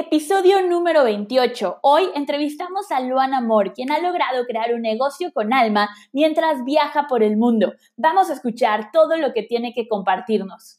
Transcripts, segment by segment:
Episodio número 28. Hoy entrevistamos a Luana Moore, quien ha logrado crear un negocio con alma mientras viaja por el mundo. Vamos a escuchar todo lo que tiene que compartirnos.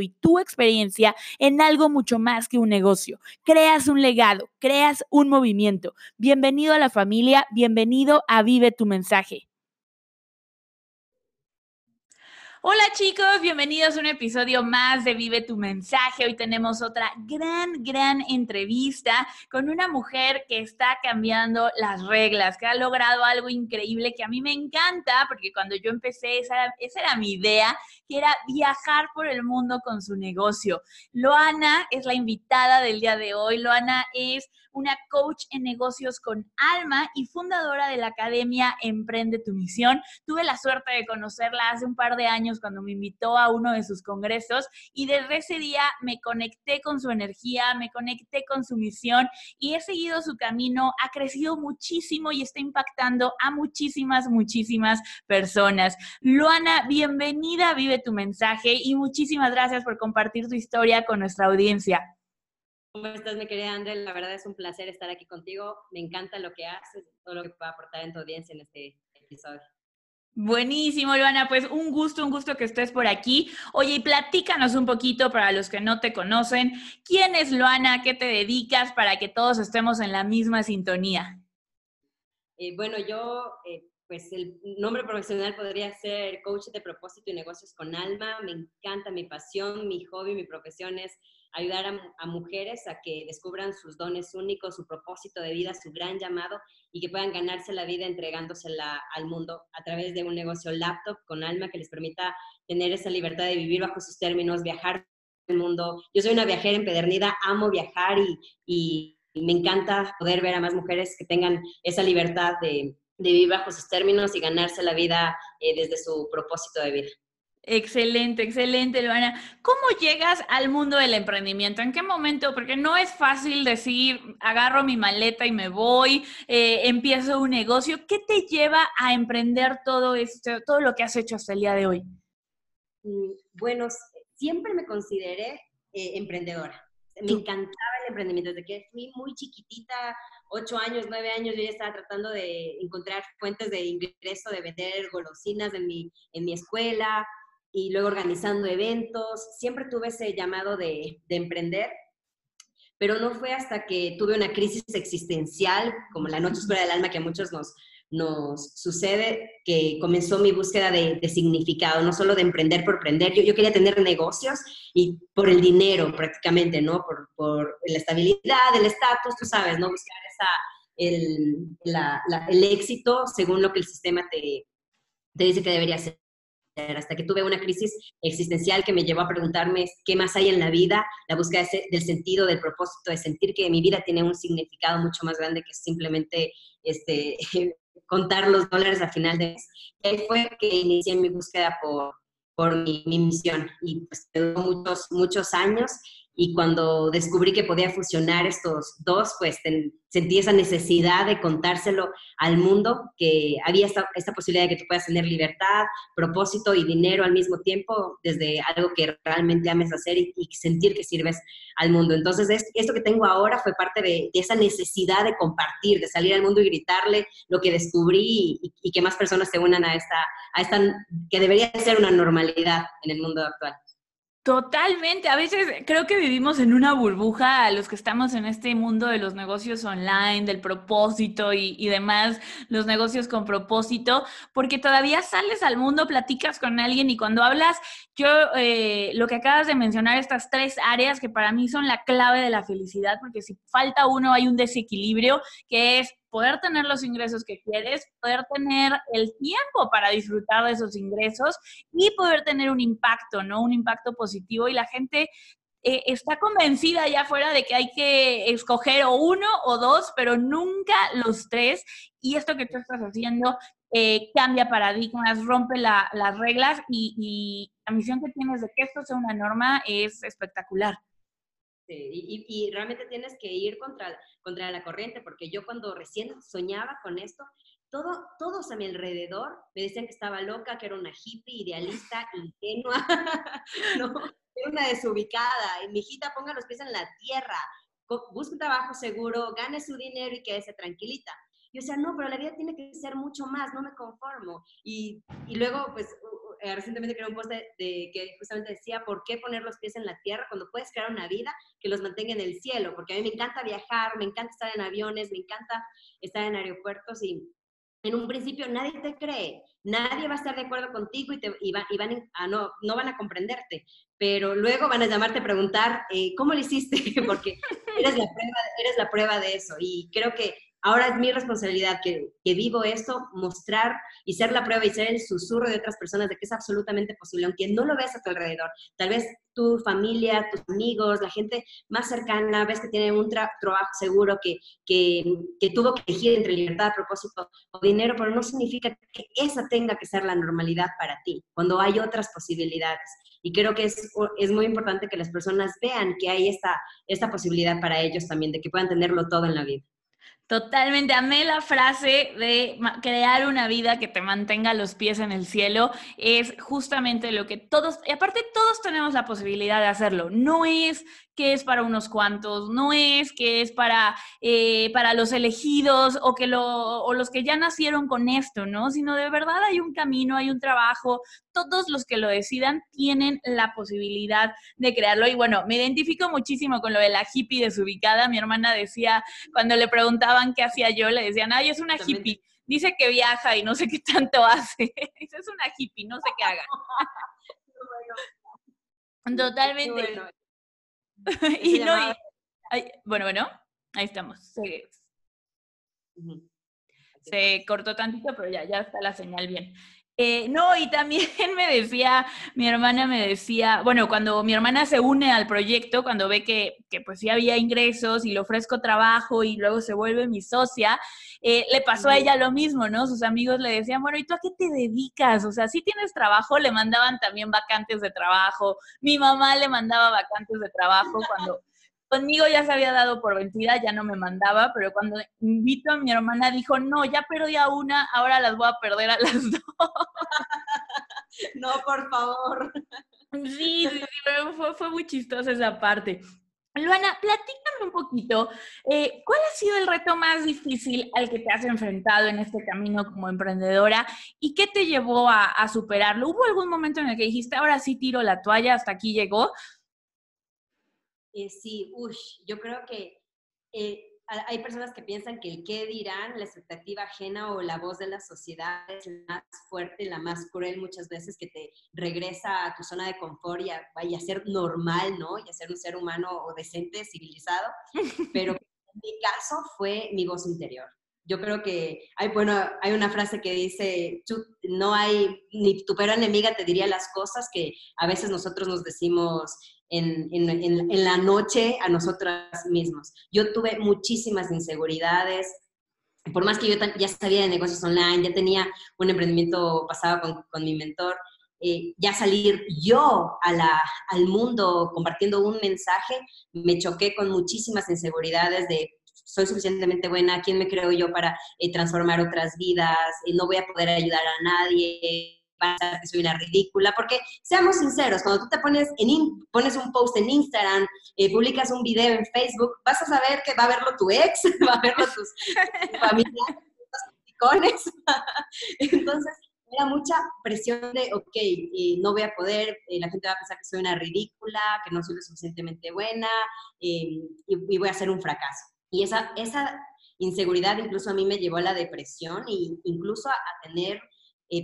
y tu experiencia en algo mucho más que un negocio. Creas un legado, creas un movimiento. Bienvenido a la familia, bienvenido a Vive tu mensaje. Hola chicos, bienvenidos a un episodio más de Vive tu mensaje. Hoy tenemos otra gran, gran entrevista con una mujer que está cambiando las reglas, que ha logrado algo increíble que a mí me encanta, porque cuando yo empecé, esa, esa era mi idea, que era viajar por el mundo con su negocio. Loana es la invitada del día de hoy. Loana es una coach en negocios con alma y fundadora de la academia Emprende tu misión. Tuve la suerte de conocerla hace un par de años cuando me invitó a uno de sus congresos y desde ese día me conecté con su energía, me conecté con su misión y he seguido su camino. Ha crecido muchísimo y está impactando a muchísimas, muchísimas personas. Luana, bienvenida, vive tu mensaje y muchísimas gracias por compartir tu historia con nuestra audiencia. ¿Cómo estás, mi querida André? La verdad es un placer estar aquí contigo. Me encanta lo que haces, todo lo que pueda aportar en tu audiencia en este episodio. Buenísimo, Luana. Pues un gusto, un gusto que estés por aquí. Oye, y platícanos un poquito para los que no te conocen. ¿Quién es Luana? ¿Qué te dedicas para que todos estemos en la misma sintonía? Eh, bueno, yo, eh, pues el nombre profesional podría ser coach de propósito y negocios con alma. Me encanta mi pasión, mi hobby, mi profesión es ayudar a, mujeres a que descubran sus dones únicos, su propósito de vida, su gran llamado y que puedan ganarse la vida entregándosela al mundo a través de un negocio laptop con alma que les permita tener esa libertad de vivir bajo sus términos, viajar el mundo. Yo soy una viajera empedernida, amo viajar y, me encanta poder ver a más mujeres que tengan esa libertad de, vivir bajo sus términos y ganarse la vida eh, desde su propósito de vida. Excelente, excelente, Luana. ¿Cómo llegas al mundo del emprendimiento? ¿En qué momento? Porque no es fácil decir, agarro mi maleta y me voy, eh, empiezo un negocio. ¿Qué te lleva a emprender todo esto, todo lo que has hecho hasta el día de hoy? Mm, bueno, siempre me consideré eh, emprendedora. Me encantaba el emprendimiento. Desde que fui muy chiquitita, ocho años, nueve años, yo ya estaba tratando de encontrar fuentes de ingreso, de vender golosinas en mi, en mi escuela, y luego organizando eventos. Siempre tuve ese llamado de, emprender, pero no fue hasta que tuve una crisis existencial, como la noche oscura del alma que a muchos nos, nos sucede, que comenzó mi búsqueda de, significado, no solo de emprender por emprender. Yo, yo, quería tener negocios y por el dinero prácticamente, ¿no? Por, por la estabilidad, el estatus, tú sabes, ¿no? Buscar el, el éxito según lo que el sistema te, te dice que debería ser hasta que tuve una crisis existencial que me llevó a preguntarme qué más hay en la vida, la búsqueda del sentido, del propósito, de sentir que mi vida tiene un significado mucho más grande que simplemente este, contar los dólares al final de mes. Y ahí fue que inicié mi búsqueda por, por mi, mi misión y pues muchos, muchos años y cuando descubrí que podía fusionar estos dos, pues sentí esa necesidad de contárselo al mundo, que había esta, posibilidad de que tú puedas tener libertad, propósito y dinero al mismo tiempo, desde algo que realmente ames hacer y, sentir que sirves al mundo. Entonces, esto que tengo ahora fue parte de, esa necesidad de compartir, de salir al mundo y gritarle lo que descubrí y, y que más personas se unan a esta, a esta, que debería ser una normalidad en el mundo actual. Totalmente. A veces creo que vivimos en una burbuja, los que estamos en este mundo de los negocios online, del propósito y, demás, los negocios con propósito, porque todavía sales al mundo, platicas con alguien y cuando hablas, yo eh, lo que acabas de mencionar, estas tres áreas que para mí son la clave de la felicidad, porque si falta uno hay un desequilibrio que es poder tener los ingresos que quieres, poder tener el tiempo para disfrutar de esos ingresos y poder tener un impacto, ¿no? Un impacto positivo y la gente eh, está convencida allá afuera de que hay que escoger o uno o dos, pero nunca los tres. Y esto que tú estás haciendo eh, cambia paradigmas, rompe las reglas y, y la misión que tienes de que esto sea una norma es espectacular. Y, y, realmente tienes que ir contra, contra la corriente, porque yo cuando recién soñaba con esto, todo, todos a mi alrededor me decían que estaba loca, que era una hippie, idealista, ingenua, ¿no? Era una desubicada. Y mi hijita ponga los pies en la tierra, busque un trabajo seguro, gane su dinero y quédese tranquilita. Yo decía, no, pero la vida tiene que ser mucho más, no me conformo. Y, y luego, pues, eh, recientemente creé un post de, que justamente decía, ¿por qué poner los pies en la tierra cuando puedes crear una vida que los mantenga en el cielo? Porque a mí me encanta viajar, me encanta estar en aviones, me encanta estar en aeropuertos y en un principio nadie te cree, nadie va a estar de acuerdo contigo y, te, y, van a, no, no van a comprenderte, pero luego van a llamarte a preguntar, eh, ¿cómo lo hiciste? Porque eres la, prueba, eres la prueba de eso y creo que Ahora es mi responsabilidad que, vivo esto, mostrar y ser la prueba y ser el susurro de otras personas de que es absolutamente posible, aunque no lo veas a tu alrededor. Tal vez tu familia, tus amigos, la gente más cercana, ves que tiene un trabajo seguro, que, que, que, tuvo que elegir entre libertad, propósito o dinero, pero no significa que esa tenga que ser la normalidad para ti, cuando hay otras posibilidades. Y creo que es, es muy importante que las personas vean que hay esta, esta posibilidad para ellos también, de que puedan tenerlo todo en la vida. Totalmente, amé la frase de crear una vida que te mantenga los pies en el cielo. Es justamente lo que todos, y aparte todos tenemos la posibilidad de hacerlo. No es que es para unos cuantos, no es que es para, eh, para los elegidos o, que lo, los que ya nacieron con esto, ¿no? Sino de verdad hay un camino, hay un trabajo, todos los que lo decidan tienen la posibilidad de crearlo. Y bueno, me identifico muchísimo con lo de la hippie desubicada. Mi hermana decía, cuando le preguntaban qué hacía yo, le decían, ay, es una hippie. Dice que viaja y no sé qué tanto hace. Dice, es una hippie, no sé qué haga. Totalmente. y no, bueno, bueno, ahí estamos. Se, cortó tantito, pero ya, ya está la señal bien. Eh, no, y también me decía, mi hermana me decía, bueno, cuando mi hermana se une al proyecto, cuando ve que, que pues sí había ingresos y le ofrezco trabajo y luego se vuelve mi socia, eh, le pasó a ella lo mismo, ¿no? Sus amigos le decían, bueno, ¿y tú a qué te dedicas? O sea, si tienes trabajo, le mandaban también vacantes de trabajo. Mi mamá le mandaba vacantes de trabajo cuando conmigo ya se había dado por vencida, ya no me mandaba, pero cuando invito a mi hermana dijo, no, ya perdí a una, ahora las voy a perder a las dos. No, por favor. Sí, sí, fue, fue muy chistosa esa parte. Luana, platícame un poquito, eh, ¿cuál ha sido el reto más difícil al que te has enfrentado en este camino como emprendedora y qué te llevó a, superarlo? ¿Hubo algún momento en el que dijiste, ahora sí tiro la toalla, hasta aquí llegó? Eh, sí, uy, yo creo que eh, hay personas que piensan que el qué dirán, la expectativa ajena o la voz de la sociedad es la más fuerte, la más cruel muchas veces que te regresa a tu zona de confort y a, ser normal, ¿no? Y a ser un ser humano o decente, civilizado. Pero en mi caso fue mi voz interior. Yo creo que hay, bueno, hay una frase que dice, no hay, ni tu peor enemiga te diría las cosas que a veces nosotros nos decimos en, en, en, la noche a nosotras mismos. Yo tuve muchísimas inseguridades, por más que yo ya sabía de negocios online, ya tenía un emprendimiento pasado con, con mi mentor, eh, ya salir yo a la, al mundo compartiendo un mensaje, me choqué con muchísimas inseguridades de soy suficientemente buena, ¿quién me creo yo para eh, transformar otras vidas? Eh, no voy a poder ayudar a nadie, pensar que soy una ridícula, porque seamos sinceros, cuando tú te pones, en pones un post en Instagram, eh, publicas un video en Facebook, vas a saber que va a verlo tu ex, va a verlo tus, familiares, tus Entonces, era mucha presión de, ok, eh, no voy a poder, eh, la gente va a pensar que soy una ridícula, que no soy lo suficientemente buena y, voy a ser un fracaso. Y esa, esa inseguridad incluso a mí me llevó a la depresión e incluso a tener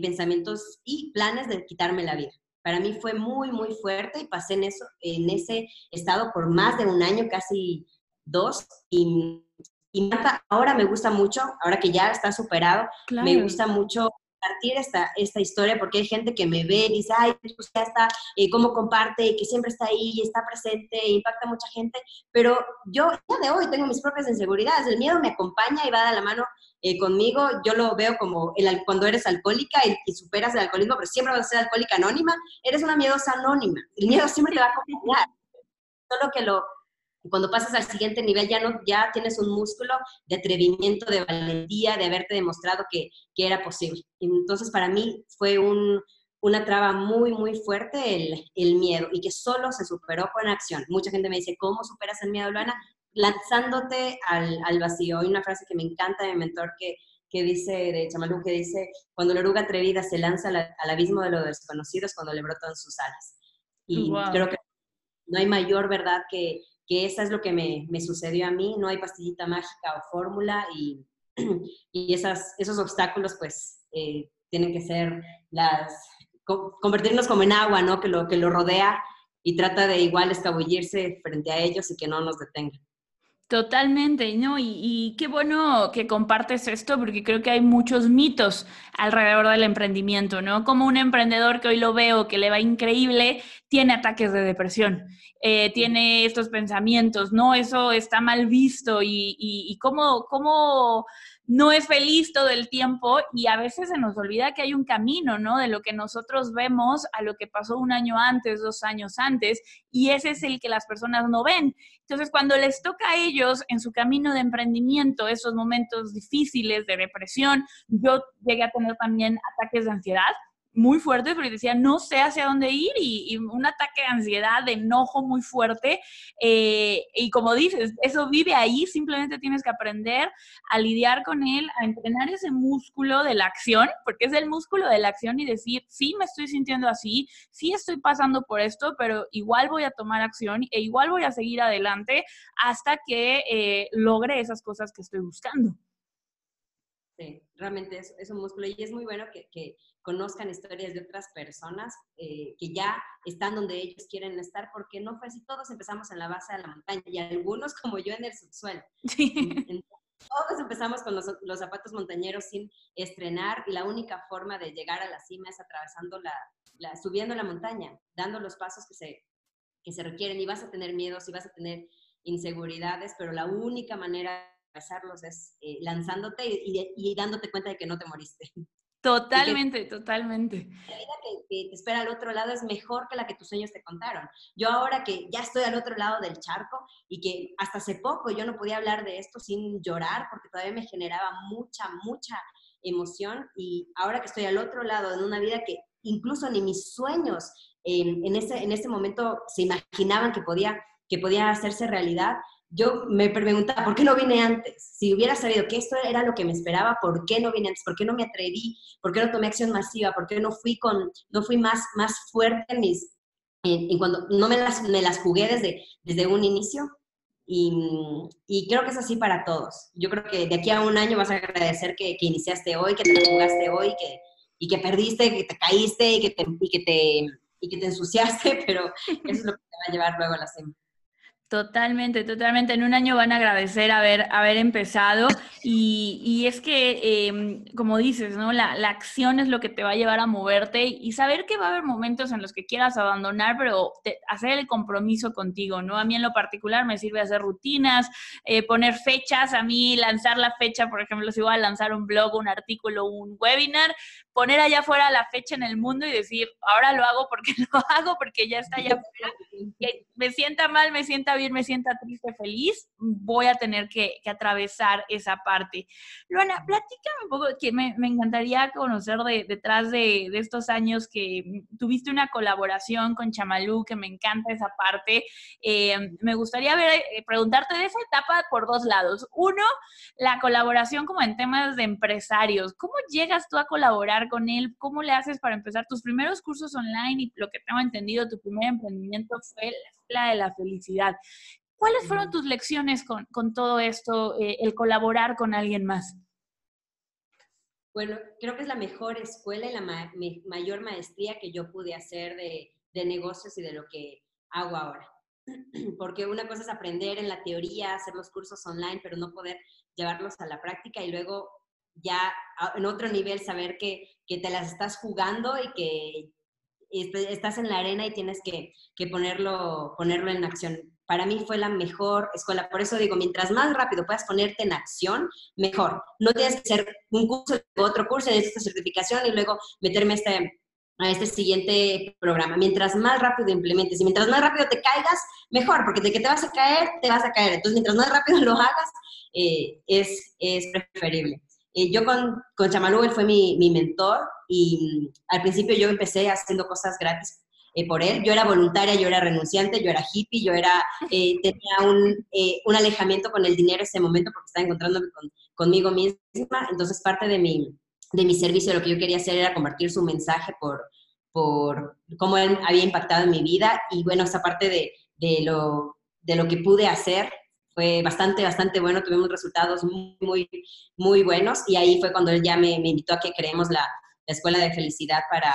pensamientos y planes de quitarme la vida. Para mí fue muy, muy fuerte y pasé en, eso, en ese estado por más de un año, casi dos, y, y ahora me gusta mucho, ahora que ya está superado, me gusta mucho compartir esta, esta historia porque hay gente que me ve y dice, ay, pues ya está, eh, cómo comparte, que siempre está ahí y está presente, impacta a mucha gente, pero yo ya de hoy tengo mis propias inseguridades, el miedo me acompaña y va de la mano eh, conmigo, yo lo veo como el, cuando eres alcohólica y, superas el alcoholismo, pero siempre vas a ser alcohólica anónima, eres una miedosa anónima, el miedo siempre te va a acompañar, solo que lo, cuando pasas al siguiente nivel ya, no, ya tienes un músculo de atrevimiento, de valentía, de haberte demostrado que, que era posible. Entonces, para mí fue un, una traba muy, muy fuerte el, el, miedo y que solo se superó con acción. Mucha gente me dice, ¿cómo superas el miedo, Luana? Lanzándote al, al vacío. Hay una frase que me encanta de mi mentor que, que dice, de Chamalú, que dice, cuando la oruga atrevida se lanza al, abismo de lo desconocido es cuando le brotan sus alas. Y creo que no hay mayor verdad que, que eso es lo que me, me, sucedió a mí, no hay pastillita mágica o fórmula y, y esas, esos obstáculos pues eh, tienen que ser las, convertirnos como en agua, ¿no? Que lo, que lo rodea y trata de igual escabullirse frente a ellos y que no nos detengan. Totalmente, ¿no? Y, qué bueno que compartes esto porque creo que hay muchos mitos alrededor del emprendimiento, ¿no? Como un emprendedor que hoy lo veo, que le va increíble, tiene ataques de depresión, eh, tiene estos pensamientos, ¿no? Eso está mal visto y, y, y cómo, cómo no es feliz todo el tiempo y a veces se nos olvida que hay un camino, ¿no? De lo que nosotros vemos a lo que pasó un año antes, dos años antes, y ese es el que las personas no ven. Entonces, cuando les toca a ellos en su camino de emprendimiento, esos momentos difíciles de depresión, yo llegué a tener también ataques de ansiedad muy fuertes porque decía, no sé hacia dónde ir y, un ataque de ansiedad, de enojo muy fuerte. Eh, y como dices, eso vive ahí, simplemente tienes que aprender a lidiar con él, a entrenar ese músculo de la acción, porque es el músculo de la acción y decir, sí me estoy sintiendo así, sí estoy pasando por esto, pero igual voy a tomar acción e igual voy a seguir adelante hasta que eh, logre esas cosas que estoy buscando. Sí, realmente es, un músculo y es muy bueno que conozcan historias de otras personas eh, que ya están donde ellos quieren estar, porque no fue así, todos empezamos en la base de la montaña y algunos como yo en el subsuelo. Todos empezamos con los, zapatos montañeros sin estrenar y la única forma de llegar a la cima es atravesando la, subiendo la montaña, dando los pasos que se, que se requieren y vas a tener miedos y vas a tener inseguridades, pero la única manera de atravesarlos es eh, lanzándote y, y, dándote cuenta de que no te moriste. Totalmente, totalmente. La vida que, te espera al otro lado es mejor que la que tus sueños te contaron. Yo ahora que ya estoy al otro lado del charco y que hasta hace poco yo no podía hablar de esto sin llorar porque todavía me generaba mucha, mucha emoción y ahora que estoy al otro lado en una vida que incluso ni mis sueños en, en, ese, en ese momento se imaginaban que podía, que podía hacerse realidad, yo me preguntaba, ¿por qué no vine antes? Si hubiera sabido que esto era lo que me esperaba, ¿por qué no vine antes? ¿Por qué no me atreví? ¿Por qué no tomé acción masiva? ¿Por qué no fui, con, no fui más, más fuerte en mis... En, cuando no me las, me las jugué desde, desde un inicio? Y, y, creo que es así para todos. Yo creo que de aquí a un año vas a agradecer que, que iniciaste hoy, que te jugaste hoy, que, y que perdiste, que te caíste y que te, y que te, y que te ensuciaste, pero eso es lo que te va a llevar luego a la cima. Totalmente, totalmente. En un año van a agradecer haber, haber empezado y, y es que, em, como dices, ¿no? La, la, acción es lo que te va a llevar a moverte y saber que va a haber momentos en los que quieras abandonar, pero hacer el compromiso contigo, ¿no? A mí en lo particular me sirve hacer rutinas, eh, poner fechas, a mí lanzar la fecha, por ejemplo, si voy a lanzar un blog, un artículo, un webinar, poner allá afuera la fecha en el mundo y decir, ahora lo hago porque lo hago, porque ya está allá afuera. me sienta mal, me sienta bien me sienta triste, feliz, voy a tener que, atravesar esa parte. Luana, platícame un poco, que me, encantaría conocer detrás de, estos años que tuviste una colaboración con Chamalú, que me encanta esa parte. Eh, me gustaría ver, eh, preguntarte de esa etapa por dos lados. Uno, la colaboración como en temas de empresarios. ¿Cómo llegas tú a colaborar con él? ¿Cómo le haces para empezar tus primeros cursos online? Y lo que tengo entendido, tu primer emprendimiento fue la Escuela de la Felicidad. ¿Cuáles fueron tus lecciones con, todo esto, eh, el colaborar con alguien más? Bueno, creo que es la mejor escuela y la mayor maestría que yo pude hacer de, de negocios y de lo que hago ahora. Porque una cosa es aprender en la teoría, hacer los cursos online, pero no poder llevarlos a la práctica y luego ya en otro nivel saber que, que te las estás jugando y que estás en la arena y tienes que, que, ponerlo, ponerlo en acción. Para mí fue la mejor escuela, por eso digo, mientras más rápido puedas ponerte en acción, mejor. No tienes que hacer un curso, otro curso, esta certificación y luego meterme a este, este siguiente programa. Mientras más rápido implementes y mientras más rápido te caigas, mejor, porque de que te vas a caer, te vas a caer. Entonces, mientras más rápido lo hagas, eh, es, es preferible. Eh, yo con, con Chamalú, él fue mi, mi, mentor y al principio yo empecé haciendo cosas gratis eh, por él. Yo era voluntaria, yo era renunciante, yo era hippie, yo era, eh, tenía un, un, alejamiento con el dinero en ese momento porque estaba encontrándome con, conmigo misma. Entonces parte de mi, de mi servicio, lo que yo quería hacer era compartir su mensaje por, por cómo él había impactado en mi vida y bueno, esa parte de, de, lo, de lo que pude hacer fue bastante, bastante bueno, tuvimos resultados muy, muy, buenos y ahí fue cuando él ya me, invitó a que creemos la, la Escuela de Felicidad para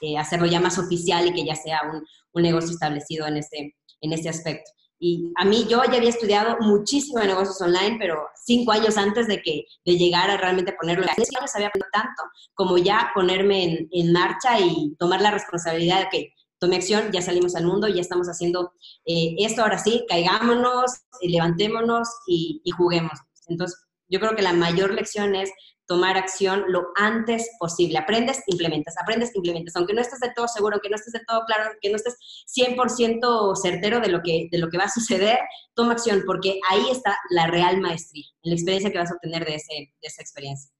eh, hacerlo ya más oficial y que ya sea un, un, negocio establecido en este, en este aspecto. Y a mí yo ya había estudiado muchísimo de negocios online, pero cinco años antes de que de llegar a realmente ponerlo, en no sabía tanto como ya ponerme en, en marcha y tomar la responsabilidad de que tome acción, ya salimos al mundo, ya estamos haciendo eh, esto, ahora sí, caigámonos, levantémonos y, juguemos. Entonces, yo creo que la mayor lección es tomar acción lo antes posible. Aprendes, implementas, aprendes, implementas. Aunque no estés de todo seguro, que no estés de todo claro, que no estés 100% certero de lo, que, de lo que va a suceder, toma acción, porque ahí está la real maestría, la experiencia que vas a obtener de, ese, de esa experiencia.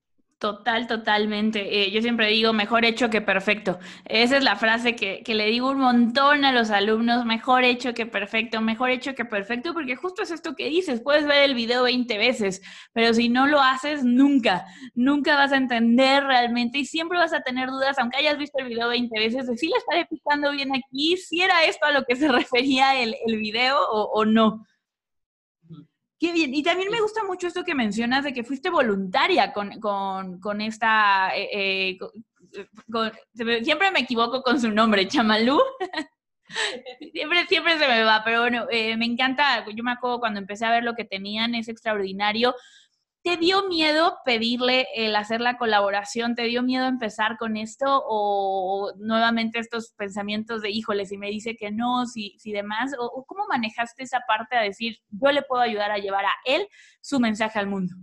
Total, totalmente. Eh, yo siempre digo, mejor hecho que perfecto. Esa es la frase que, le digo un montón a los alumnos, mejor hecho que perfecto, mejor hecho que perfecto, porque justo es esto que dices, puedes ver el video 20 veces, pero si no lo haces, nunca, nunca vas a entender realmente y siempre vas a tener dudas, aunque hayas visto el video 20 veces, de si le estaré picando bien aquí, si era esto a lo que se refería el, video o no. Qué bien. Y también me gusta mucho esto que mencionas de que fuiste voluntaria con, con, con esta... Eh, eh, siempre me equivoco con su nombre, Chamalú. siempre, siempre se me va, pero bueno, eh, me encanta. Yo me acuerdo cuando empecé a ver lo que tenían, es extraordinario. ¿Te dio miedo pedirle el hacer la colaboración? ¿Te dio miedo empezar con esto? ¿O nuevamente estos pensamientos de, híjole, si me dice que no, si, si demás? ¿O, cómo manejaste esa parte a decir, yo le puedo ayudar a llevar a él su mensaje al mundo?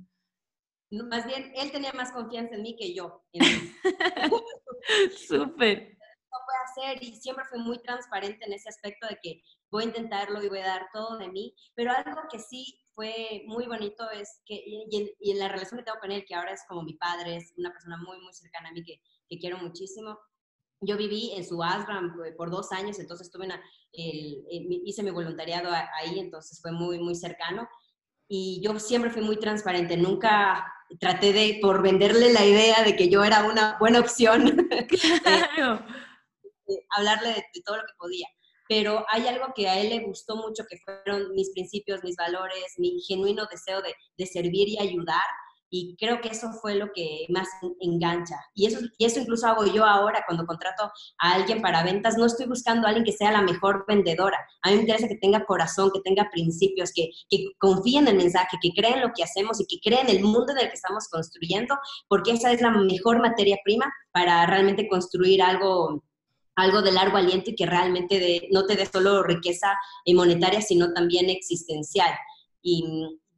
más bien, él tenía más confianza en mí que yo. Súper. No puede hacer y siempre fui muy transparente en ese aspecto de que voy a intentarlo y voy a dar todo de mí, pero algo que sí fue muy bonito es que, y en, la relación que tengo con él, que ahora es como mi padre, es una persona muy, muy cercana a mí que, que quiero muchísimo. Yo viví en su ashram por dos años, entonces estuve en el, hice mi voluntariado ahí, entonces fue muy, muy cercano. Y yo siempre fui muy transparente, nunca traté de, por venderle la idea de que yo era una buena opción, hablarle de todo lo que podía pero hay algo que a él le gustó mucho, que fueron mis principios, mis valores, mi genuino deseo de, de servir y ayudar. Y creo que eso fue lo que más engancha. Y eso, y eso incluso hago yo ahora cuando contrato a alguien para ventas. No estoy buscando a alguien que sea la mejor vendedora. A mí me interesa que tenga corazón, que tenga principios, que, que confíe en el mensaje, que crea en lo que hacemos y que crea en el mundo en el que estamos construyendo, porque esa es la mejor materia prima para realmente construir algo algo de largo aliento y que realmente no te dé solo riqueza monetaria, sino también existencial. Y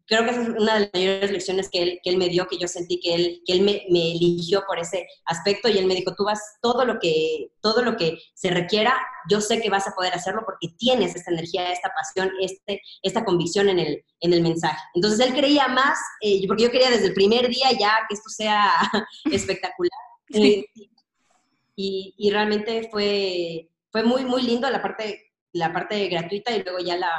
creo que esa es una de las mayores lecciones que él, que él me dio, que yo sentí que él, que él me, me, eligió por ese aspecto y él me dijo, tú vas, todo lo, que, todo lo que se requiera, yo sé que vas a poder hacerlo porque tienes esta energía, esta pasión, este, esta convicción en el, en el mensaje. Entonces él creía más, eh, porque yo quería desde el primer día ya que esto sea espectacular. Eh, y, y, realmente fue, fue muy, muy lindo la parte, la parte gratuita y luego ya la,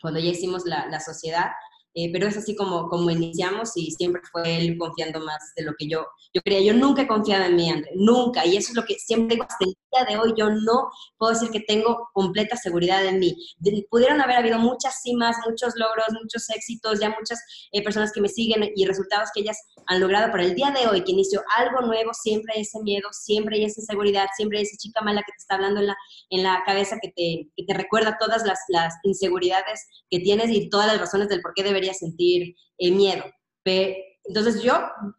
cuando ya hicimos la, la sociedad, eh, pero es así como, como iniciamos y siempre fue él confiando más de lo que yo, yo creía. Yo nunca he confiado en mí, André, nunca. Y eso es lo que siempre digo hasta el día de hoy. Yo no puedo decir que tengo completa seguridad en mí. pudieron haber habido muchas cimas, muchos logros, muchos éxitos, ya muchas eh, personas que me siguen y resultados que ellas han logrado, pero el día de hoy que inició algo nuevo, siempre hay ese miedo, siempre hay esa inseguridad, siempre hay esa chica mala que te está hablando en la, en la cabeza, que te, que te recuerda todas las, las inseguridades que tienes y todas las razones del por qué deberías sentir eh, miedo. entonces yo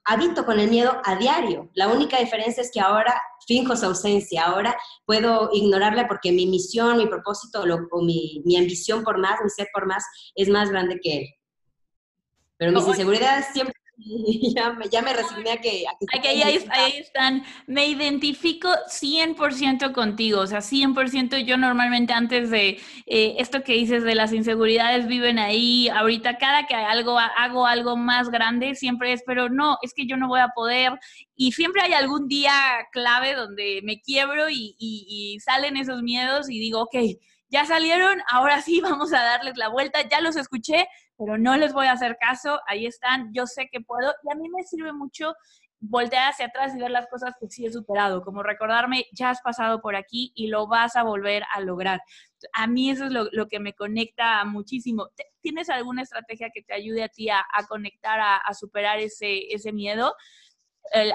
habito con el miedo a diario. La única diferencia es que ahora finjo su ausencia, ahora puedo ignorarla porque mi misión, mi propósito o mi, mi ambición por más, mi ser por más, es más grande que él. Pero mis inseguridades siempre ya, me, ya me resigné a que... ahí, están. Me identifico 100% contigo, o sea, 100% yo normalmente antes de eh, esto que dices de las inseguridades viven ahí, ahorita cada que algo, hago algo más grande, siempre es, pero no, es que yo no voy a poder. Y siempre hay algún día clave donde me quiebro y, y salen esos miedos y digo, ok, ya salieron, ahora sí vamos a darles la vuelta, ya los escuché, pero no les voy a hacer caso, ahí están, yo sé que puedo y a mí me sirve mucho voltear hacia atrás y ver las cosas que sí he superado, como recordarme, ya has pasado por aquí y lo vas a volver a lograr. A mí eso es lo, que me conecta muchísimo. ¿Tienes alguna estrategia que te ayude a ti a, conectar, a, superar ese, ese miedo?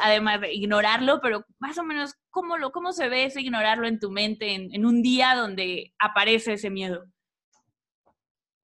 además de ignorarlo, pero más o menos, ¿cómo, lo, cómo se ve ese ignorarlo en tu mente en, un día donde aparece ese miedo?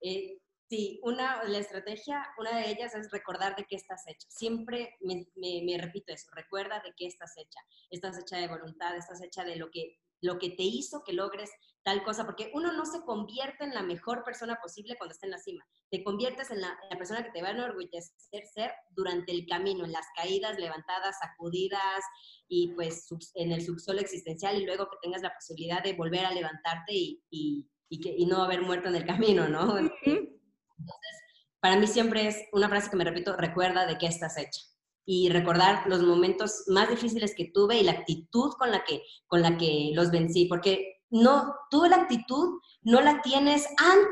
Eh, sí, una, la estrategia, una de ellas es recordar de qué estás hecha. Siempre me, me, repito eso, recuerda de qué estás hecha. Estás hecha de voluntad, estás hecha de lo que, lo que te hizo que logres tal cosa, porque uno no se convierte en la mejor persona posible cuando está en la cima, te conviertes en la, persona que te va a enorgullecer ser durante el camino, en las caídas, levantadas, sacudidas y pues en el subsuelo existencial y luego que tengas la posibilidad de volver a levantarte y, y, que, y no haber muerto en el camino, ¿no? Entonces, para mí siempre es una frase que me repito, recuerda de qué estás hecha y recordar los momentos más difíciles que tuve y la actitud con la que, con la que los vencí, porque no, tú la actitud no la tienes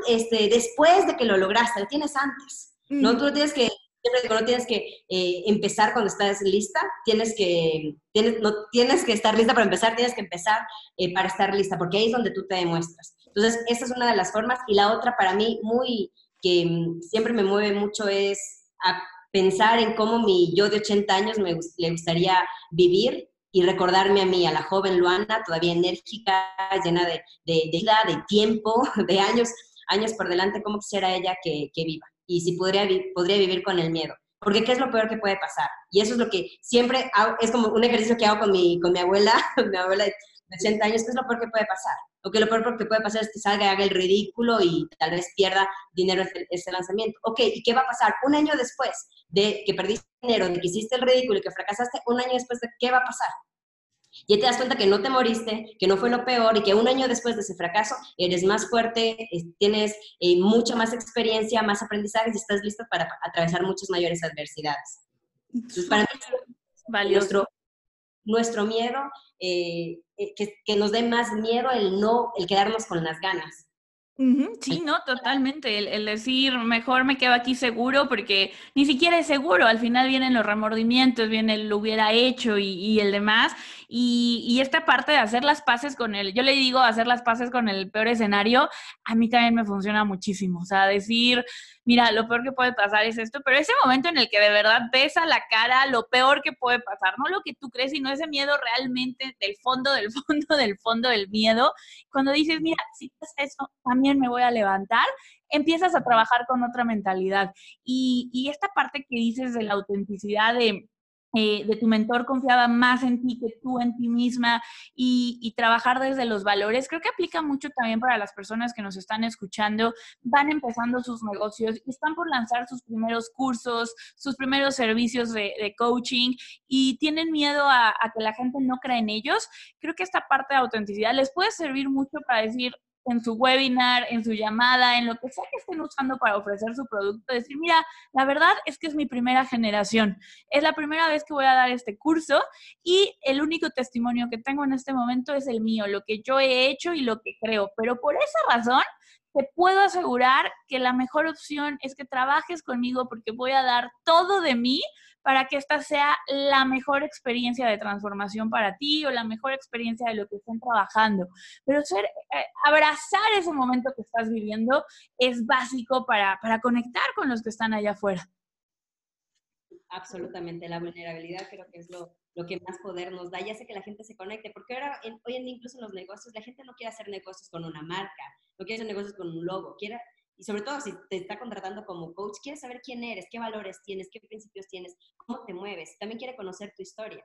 este, después de que lo lograste, la tienes antes. No, tú tienes que, siempre no tienes que eh, empezar cuando estás lista, tienes que, tienes, no, tienes que estar lista para empezar, tienes que empezar eh, para estar lista, porque ahí es donde tú te demuestras. Entonces, esa es una de las formas. Y la otra para mí, muy, que mm, siempre me mueve mucho, es a pensar en cómo mi yo de 80 años me, le gustaría vivir y recordarme a mí, a la joven Luana, todavía enérgica, llena de, de, de vida, de tiempo, de años, años por delante, cómo quisiera ella que, que viva y si podría, podría vivir con el miedo. Porque ¿qué es lo peor que puede pasar? Y eso es lo que siempre hago, es como un ejercicio que hago con mi, con mi abuela, mi abuela de 80 años, ¿qué es lo peor que puede pasar? O que lo peor que puede pasar es que salga y haga el ridículo y tal vez pierda dinero ese, ese lanzamiento. Ok, ¿y qué va a pasar? Un año después de que perdiste dinero, de que hiciste el ridículo y que fracasaste, un año después, de ¿qué va a pasar? Y te das cuenta que no te moriste, que no fue lo peor y que un año después de ese fracaso eres más fuerte, tienes eh, mucha más experiencia, más aprendizajes y estás listo para atravesar muchas mayores adversidades. Entonces, para mí, nuestro, nuestro miedo, eh, que, que, nos dé más miedo el no, el quedarnos con las ganas. Sí, no, totalmente. El, decir, mejor me quedo aquí seguro porque ni siquiera es seguro. Al final vienen los remordimientos, viene el lo hubiera hecho y, y el demás. Y, esta parte de hacer las paces con él, yo le digo hacer las paces con el peor escenario, a mí también me funciona muchísimo. O sea, decir, mira, lo peor que puede pasar es esto, pero ese momento en el que de verdad ves a la cara lo peor que puede pasar, no lo que tú crees, sino ese miedo realmente del fondo, del fondo, del fondo del miedo. Cuando dices, mira, si pasa eso, también me voy a levantar, empiezas a trabajar con otra mentalidad. Y, y esta parte que dices de la autenticidad de eh, de tu mentor confiaba más en ti que tú en ti misma y, trabajar desde los valores. Creo que aplica mucho también para las personas que nos están escuchando, van empezando sus negocios y están por lanzar sus primeros cursos, sus primeros servicios de, coaching y tienen miedo a, a que la gente no crea en ellos. Creo que esta parte de autenticidad les puede servir mucho para decir, en su webinar, en su llamada, en lo que sea que estén usando para ofrecer su producto, decir, mira, la verdad es que es mi primera generación, es la primera vez que voy a dar este curso y el único testimonio que tengo en este momento es el mío, lo que yo he hecho y lo que creo, pero por esa razón te puedo asegurar que la mejor opción es que trabajes conmigo porque voy a dar todo de mí para que esta sea la mejor experiencia de transformación para ti o la mejor experiencia de lo que estén trabajando. Pero ser, eh, abrazar ese momento que estás viviendo es básico para, para conectar con los que están allá afuera. Absolutamente, la vulnerabilidad creo que es lo, lo que más poder nos da y hace que la gente se conecte, porque ahora, hoy en día incluso en los negocios, la gente no quiere hacer negocios con una marca, no quiere hacer negocios con un logo, quiere y sobre todo si te está contratando como coach, quiere saber quién eres, qué valores tienes, qué principios tienes, cómo te mueves. También quiere conocer tu historia.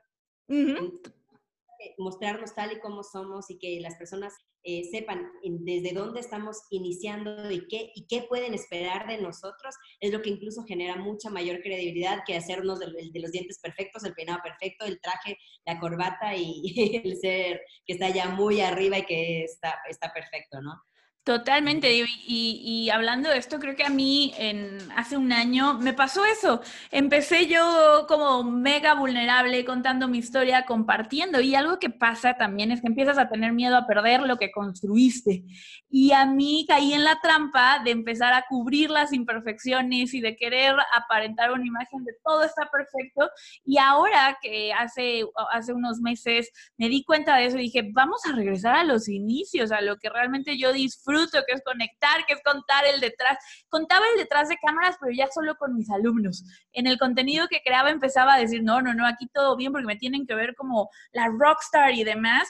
mostrarnos tal y como somos y que las personas eh, sepan desde dónde estamos iniciando y qué, y qué pueden esperar de nosotros, es lo que incluso genera mucha mayor credibilidad que hacernos de, de los dientes perfectos, el peinado perfecto, el traje, la corbata y el ser que está ya muy arriba y que está, está perfecto, ¿no? Totalmente, y, y, hablando de esto, creo que a mí en, hace un año me pasó eso. Empecé yo como mega vulnerable contando mi historia, compartiendo, y algo que pasa también es que empiezas a tener miedo a perder lo que construiste. Y a mí caí en la trampa de empezar a cubrir las imperfecciones y de querer aparentar una imagen de todo está perfecto. Y ahora que hace, hace unos meses me di cuenta de eso y dije, vamos a regresar a los inicios, a lo que realmente yo disfruto que es conectar, que es contar el detrás. Contaba el detrás de cámaras, pero ya solo con mis alumnos. En el contenido que creaba empezaba a decir, no, no, no, aquí todo bien porque me tienen que ver como la rockstar y demás.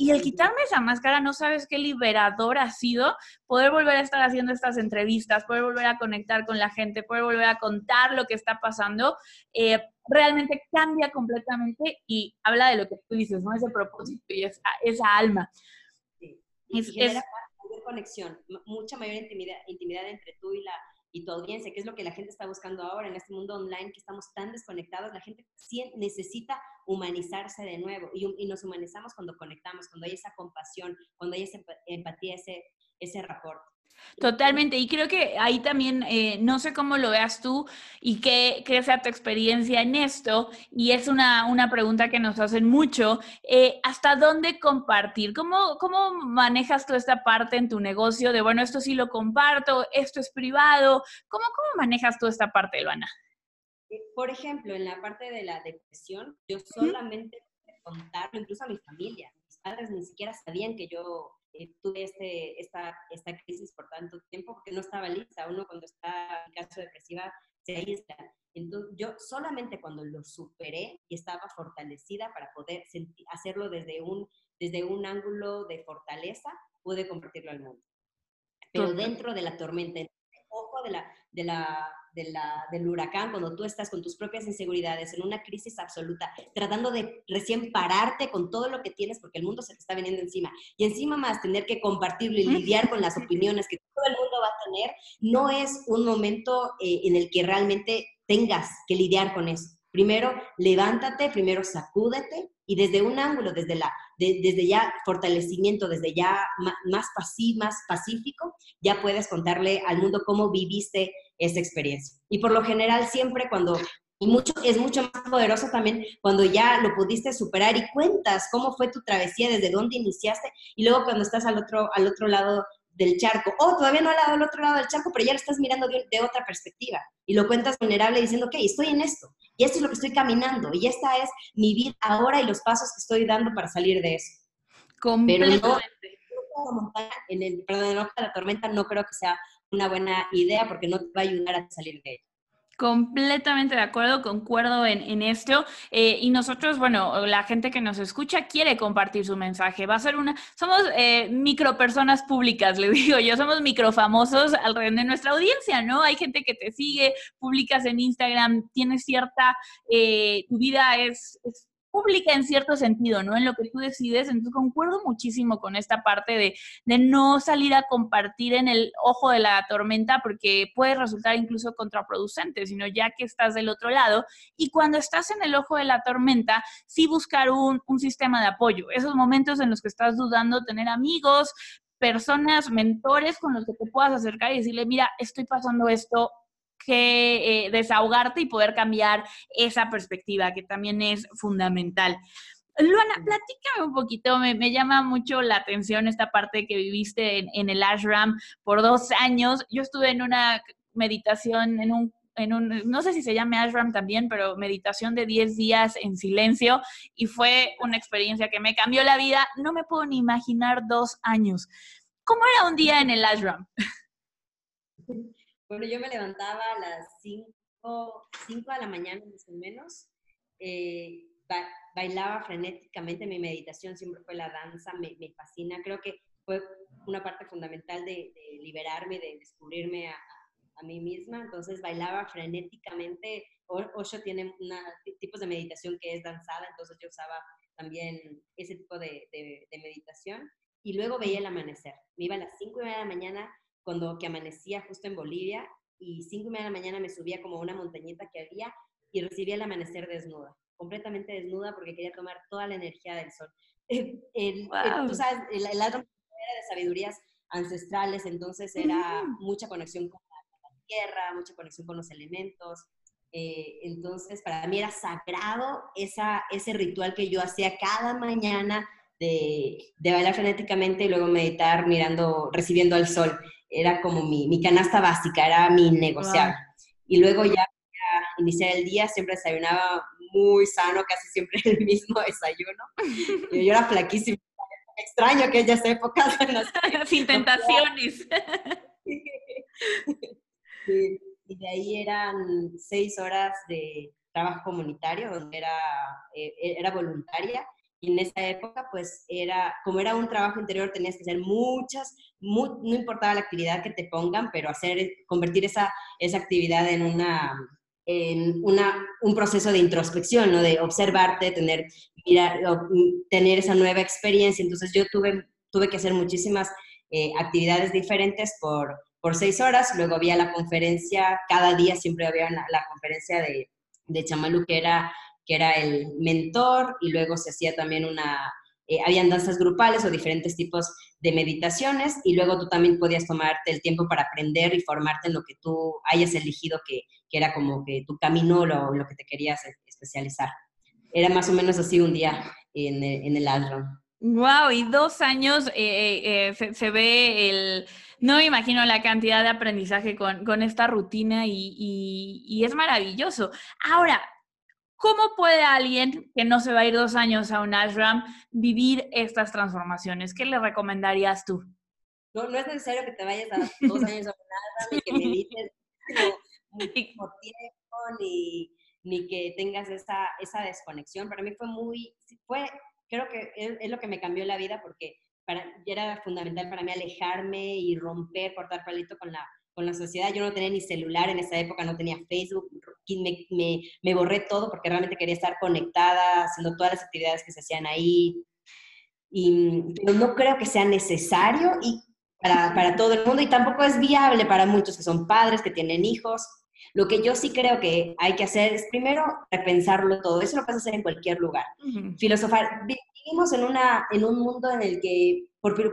Y el quitarme esa máscara, no sabes qué liberador ha sido poder volver a estar haciendo estas entrevistas, poder volver a conectar con la gente, poder volver a contar lo que está pasando. Eh, realmente cambia completamente y habla de lo que tú dices, ¿no? Ese propósito y esa, esa alma. Sí conexión, mucha mayor intimidad, intimidad entre tú y, la, y tu audiencia, que es lo que la gente está buscando ahora en este mundo online, que estamos tan desconectados, la gente necesita humanizarse de nuevo y, y nos humanizamos cuando conectamos, cuando hay esa compasión, cuando hay esa empatía, ese, ese rapport. Totalmente, y creo que ahí también, eh, no sé cómo lo veas tú y qué, qué, sea tu experiencia en esto, y es una, una pregunta que nos hacen mucho, eh, ¿hasta dónde compartir? ¿Cómo, ¿Cómo manejas tú esta parte en tu negocio de, bueno, esto sí lo comparto, esto es privado? ¿Cómo, cómo manejas tú esta parte, Luana? Eh, por ejemplo, en la parte de la depresión, yo solamente contarlo, incluso a mi familia, mis padres ni siquiera sabían que yo eh, tuve este, esta, esta crisis por tanto tiempo porque no estaba lista. Uno cuando está en caso depresiva se aísla. Entonces, yo solamente cuando lo superé y estaba fortalecida para poder hacerlo desde un, desde un ángulo de fortaleza, pude compartirlo al mundo. Pero dentro de la tormenta, ojo de la, de la del huracán, cuando tú estás con tus propias inseguridades, en una crisis absoluta, tratando de recién pararte con todo lo que tienes porque el mundo se te está viniendo encima. Y encima más tener que compartirlo y lidiar con las opiniones que todo el mundo va a tener, no es un momento eh, en el que realmente tengas que lidiar con eso. Primero, levántate, primero sacúdete y desde un ángulo, desde, la, desde ya fortalecimiento, desde ya más, más pacífico, ya puedes contarle al mundo cómo viviste esa experiencia. Y por lo general siempre cuando, y mucho, es mucho más poderoso también cuando ya lo pudiste superar y cuentas cómo fue tu travesía, desde dónde iniciaste, y luego cuando estás al otro, al otro lado del charco, o todavía no al otro lado del charco, pero ya lo estás mirando de, otra perspectiva, y lo cuentas vulnerable diciendo, ok, estoy en esto, y esto es lo que estoy caminando, y esta es mi vida ahora y los pasos que estoy dando para salir de eso. Completamente. Pero no, en el, perdón, en el ojo de la tormenta no creo que sea una buena idea porque no te va a ayudar a salir de ella. Completamente de acuerdo, concuerdo en, esto. Eh, y nosotros, bueno, la gente que nos escucha quiere compartir su mensaje. Va a ser una, somos eh, micro personas públicas, le digo yo, somos microfamosos alrededor de nuestra audiencia, ¿no? Hay gente que te sigue, publicas en Instagram, tienes cierta, eh, tu vida es pública en cierto sentido, ¿no? En lo que tú decides. Entonces, concuerdo muchísimo con esta parte de, de no salir a compartir en el ojo de la tormenta porque puede resultar incluso contraproducente, sino ya que estás del otro lado. Y cuando estás en el ojo de la tormenta, sí buscar un, un sistema de apoyo. Esos momentos en los que estás dudando, tener amigos, personas, mentores con los que te puedas acercar y decirle, mira, estoy pasando esto, que eh, desahogarte y poder cambiar esa perspectiva, que también es fundamental. Luana, platícame un poquito, me, llama mucho la atención esta parte que viviste en, el ashram por dos años. Yo estuve en una meditación, en un, en un, no sé si se llame ashram también, pero meditación de 10 días en silencio y fue una experiencia que me cambió la vida. No me puedo ni imaginar dos años. ¿Cómo era un día en el ashram? Bueno, yo me levantaba a las 5, de la mañana más o menos, eh, bailaba frenéticamente, mi meditación siempre fue la danza, me, fascina, creo que fue una parte fundamental de, liberarme, de descubrirme a, mí misma, entonces bailaba frenéticamente, Osho tiene una, tipos de meditación que es danzada, entonces yo usaba también ese tipo de, de meditación, y luego veía el amanecer, me iba a las 5 de la mañana, cuando que amanecía justo en Bolivia y cinco y media de la mañana me subía como a una montañita que había y recibía el amanecer desnuda, completamente desnuda porque quería tomar toda la energía del sol. El, tú sabes, el, el era de sabidurías ancestrales, entonces era mucha conexión con la, tierra, mucha conexión con los elementos. Eh, entonces, para mí era sagrado esa, ese ritual que yo hacía cada mañana de, de, bailar frenéticamente y luego meditar mirando, recibiendo al sol era como mi, mi canasta básica, era mi negociable. Y luego ya a iniciar el día siempre desayunaba muy sano, casi siempre el mismo desayuno. Yo, yo era flaquísima, extraño aquellas épocas. Sin tentaciones. Y de ahí eran seis horas de trabajo comunitario, donde era, eh, era voluntaria en esa época, pues era, como era un trabajo interior, tenías que hacer muchas, no importaba la actividad que te pongan, pero hacer, convertir esa, esa actividad en una, en una, un proceso de introspección, ¿no? De observarte, tener, mirar, tener esa nueva experiencia. Entonces yo tuve, tuve que hacer muchísimas eh, actividades diferentes por, por seis horas. Luego había la conferencia, cada día siempre había la conferencia de, de Chamalu, que era que era el mentor, y luego se hacía también una, eh, habían danzas grupales o diferentes tipos de meditaciones, y luego tú también podías tomarte el tiempo para aprender y formarte en lo que tú hayas elegido, que, que era como que tu camino, lo, lo que te querías especializar. Era más o menos así un día en, en el ashram. Wow, y dos años eh, eh, se, ve el, no me imagino la cantidad de aprendizaje con, con esta rutina y, y, es maravilloso. Ahora, ¿Cómo puede alguien que no se va a ir dos años a un ashram vivir estas transformaciones? ¿Qué le recomendarías tú? No, no es necesario que te vayas a dos años a un ashram y que medites mucho tiempo, ni, ni, que tengas esa, esa desconexión. Para mí fue muy, fue, creo que es, lo que me cambió la vida porque para, era fundamental para mí alejarme y romper, cortar palito con la con la sociedad. Yo no tenía ni celular en esa época, no tenía Facebook, me, me, me, borré todo porque realmente quería estar conectada, haciendo todas las actividades que se hacían ahí. Y, pero no creo que sea necesario y para, para todo el mundo y tampoco es viable para muchos que son padres, que tienen hijos. Lo que yo sí creo que hay que hacer es primero repensarlo todo. Eso lo puedes hacer en cualquier lugar. Filosofar. Vivimos en, una, en un mundo en el que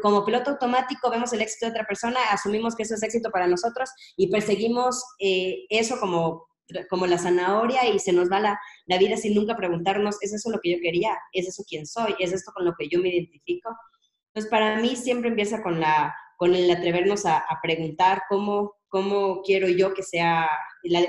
como piloto automático vemos el éxito de otra persona, asumimos que eso es éxito para nosotros y perseguimos eh, eso como, como la zanahoria y se nos va la, la, vida sin nunca preguntarnos, ¿es eso lo que yo quería? ¿Es eso quién soy? ¿Es esto con lo que yo me identifico? Entonces, para mí siempre empieza con, la, con el atrevernos a, a preguntar cómo, cómo quiero yo que sea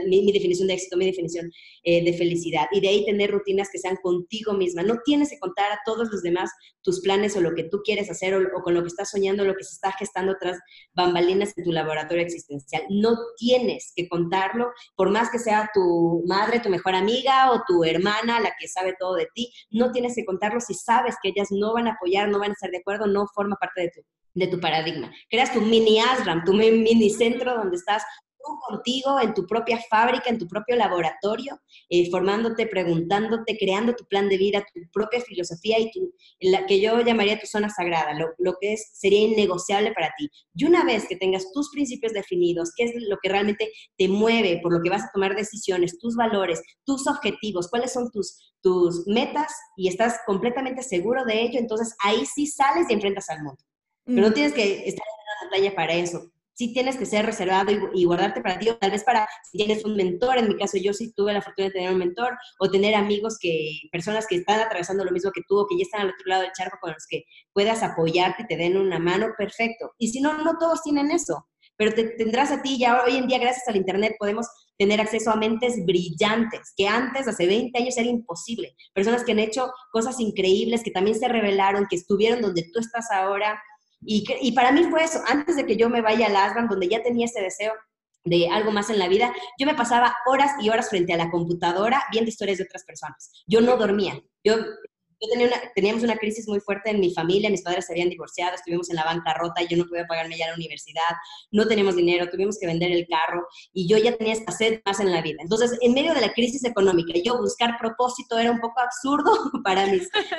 mi, definición de éxito, mi definición eh, de felicidad. Y de ahí tener rutinas que sean contigo misma. No tienes que contar a todos los demás tus planes o lo que tú quieres hacer o, o con lo que estás soñando, lo que se está gestando tras bambalinas en tu laboratorio existencial. No tienes que contarlo, por más que sea tu madre, tu mejor amiga o tu hermana, la que sabe todo de ti, no tienes que contarlo si sabes que ellas no van a apoyar, no van a estar de acuerdo, no forma parte de tu de tu paradigma. Creas tu mini ASRAM, tu mini centro donde estás tú contigo, en tu propia fábrica, en tu propio laboratorio, eh, formándote, preguntándote, creando tu plan de vida, tu propia filosofía y tu, la que yo llamaría tu zona sagrada, lo, lo, que es, sería innegociable para ti. Y una vez que tengas tus principios definidos, qué es lo que realmente te mueve, por lo que vas a tomar decisiones, tus valores, tus objetivos, cuáles son tus, tus metas y estás completamente seguro de ello, entonces ahí sí sales y enfrentas al mundo. Pero no tienes que estar en una montaña para eso. Sí tienes que ser reservado y, guardarte para ti, o tal vez para si tienes un mentor. En mi caso, yo sí tuve la fortuna de tener un mentor, o tener amigos que, personas que están atravesando lo mismo que tú, o que ya están al otro lado del charco con los que puedas apoyarte y te den una mano, perfecto. Y si no, no todos tienen eso. Pero te, tendrás a ti, ya hoy en día, gracias al Internet, podemos tener acceso a mentes brillantes, que antes, hace 20 años, era imposible. Personas que han hecho cosas increíbles, que también se revelaron, que estuvieron donde tú estás ahora, y, para mí fue eso, antes de que yo me vaya a Asban, donde ya tenía ese deseo de algo más en la vida, yo me pasaba horas y horas frente a la computadora viendo historias de otras personas. Yo no dormía. Yo, yo tenía una, teníamos una crisis muy fuerte en mi familia, mis padres se habían divorciado, estuvimos en la bancarrota, yo no podía pagarme ya la universidad, no teníamos dinero, tuvimos que vender el carro y yo ya tenía esta sed más en la vida. Entonces, en medio de la crisis económica, yo buscar propósito era un poco absurdo para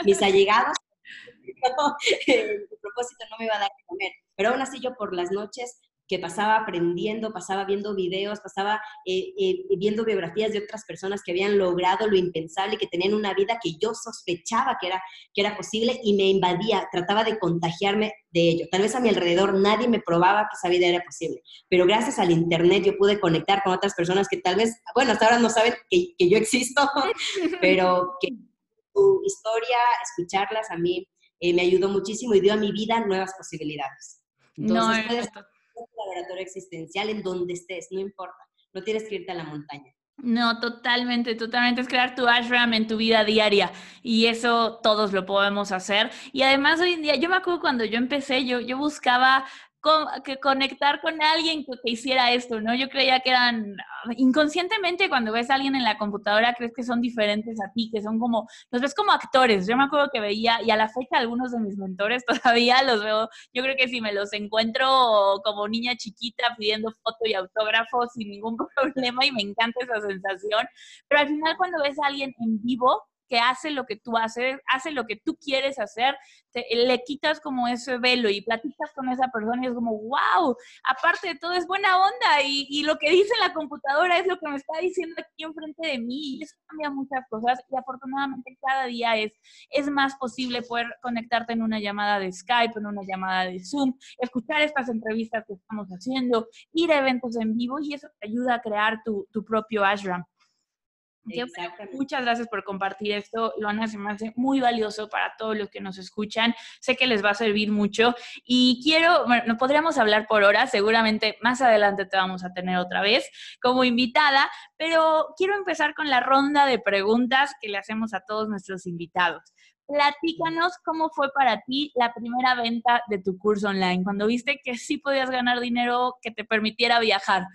mis allegados el propósito no me iba a dar de comer. Pero aún así yo por las noches que pasaba aprendiendo, pasaba viendo videos, pasaba eh, eh, viendo biografías de otras personas que habían logrado lo impensable, que tenían una vida que yo sospechaba que era, que era posible y me invadía, trataba de contagiarme de ello. Tal vez a mi alrededor nadie me probaba que esa vida era posible, pero gracias al Internet yo pude conectar con otras personas que tal vez, bueno, hasta ahora no saben que, que yo existo, pero que su historia, escucharlas a mí eh, me ayudó muchísimo y dio a mi vida nuevas posibilidades. Entonces, no, puedes en un laboratorio existencial en donde estés, no importa, no tienes que irte a la montaña. No, totalmente, totalmente. Es crear tu ashram en tu vida diaria y eso todos lo podemos hacer. Y además hoy en día, yo me acuerdo cuando yo empecé, yo, yo buscaba que conectar con alguien que, hiciera esto, ¿no? Yo creía que eran, inconscientemente cuando ves a alguien en la computadora crees que son diferentes a ti, que son como, los ves como actores. Yo me acuerdo que veía, y a la fecha algunos de mis mentores todavía los veo, yo creo que si me los encuentro como niña chiquita pidiendo foto y autógrafo sin ningún problema y me encanta esa sensación, pero al final cuando ves a alguien en vivo, que hace lo que tú haces, hace lo que tú quieres hacer, le quitas como ese velo y platicas con esa persona y es como, wow, aparte de todo es buena onda y, y, lo que dice la computadora es lo que me está diciendo aquí enfrente de mí y eso cambia muchas cosas y afortunadamente cada día es, es más posible poder conectarte en una llamada de Skype, en una llamada de Zoom, escuchar estas entrevistas que estamos haciendo, ir a eventos en vivo y eso te ayuda a crear tu, tu propio ashram. Muchas gracias por compartir esto, Luana, se me hace muy valioso para todos los que nos escuchan. Sé que les va a servir mucho y quiero, bueno, no podríamos hablar por horas, seguramente más adelante te vamos a tener otra vez como invitada, pero quiero empezar con la ronda de preguntas que le hacemos a todos nuestros invitados. Platícanos cómo fue para ti la primera venta de tu curso online, cuando viste que sí podías ganar dinero que te permitiera viajar.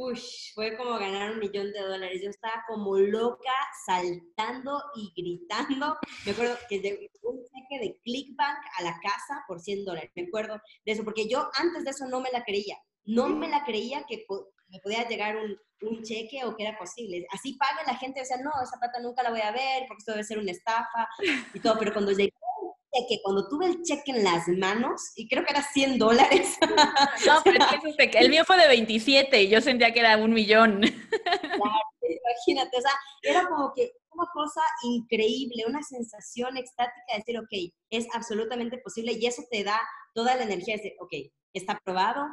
Uy, fue como ganar un millón de dólares. Yo estaba como loca, saltando y gritando. Me acuerdo que llegó un cheque de Clickbank a la casa por 100 dólares. Me acuerdo de eso, porque yo antes de eso no me la creía. No me la creía que me podía llegar un, un cheque o que era posible. Así paga la gente, decía, no, esa plata nunca la voy a ver porque esto debe ser una estafa y todo. Pero cuando llegó que cuando tuve el cheque en las manos, y creo que era 100 dólares. No, pero es que el mío fue de 27 y yo sentía que era un millón. imagínate, o sea, era como que una cosa increíble, una sensación extática de decir, ok, es absolutamente posible y eso te da toda la energía de decir, ok, está probado,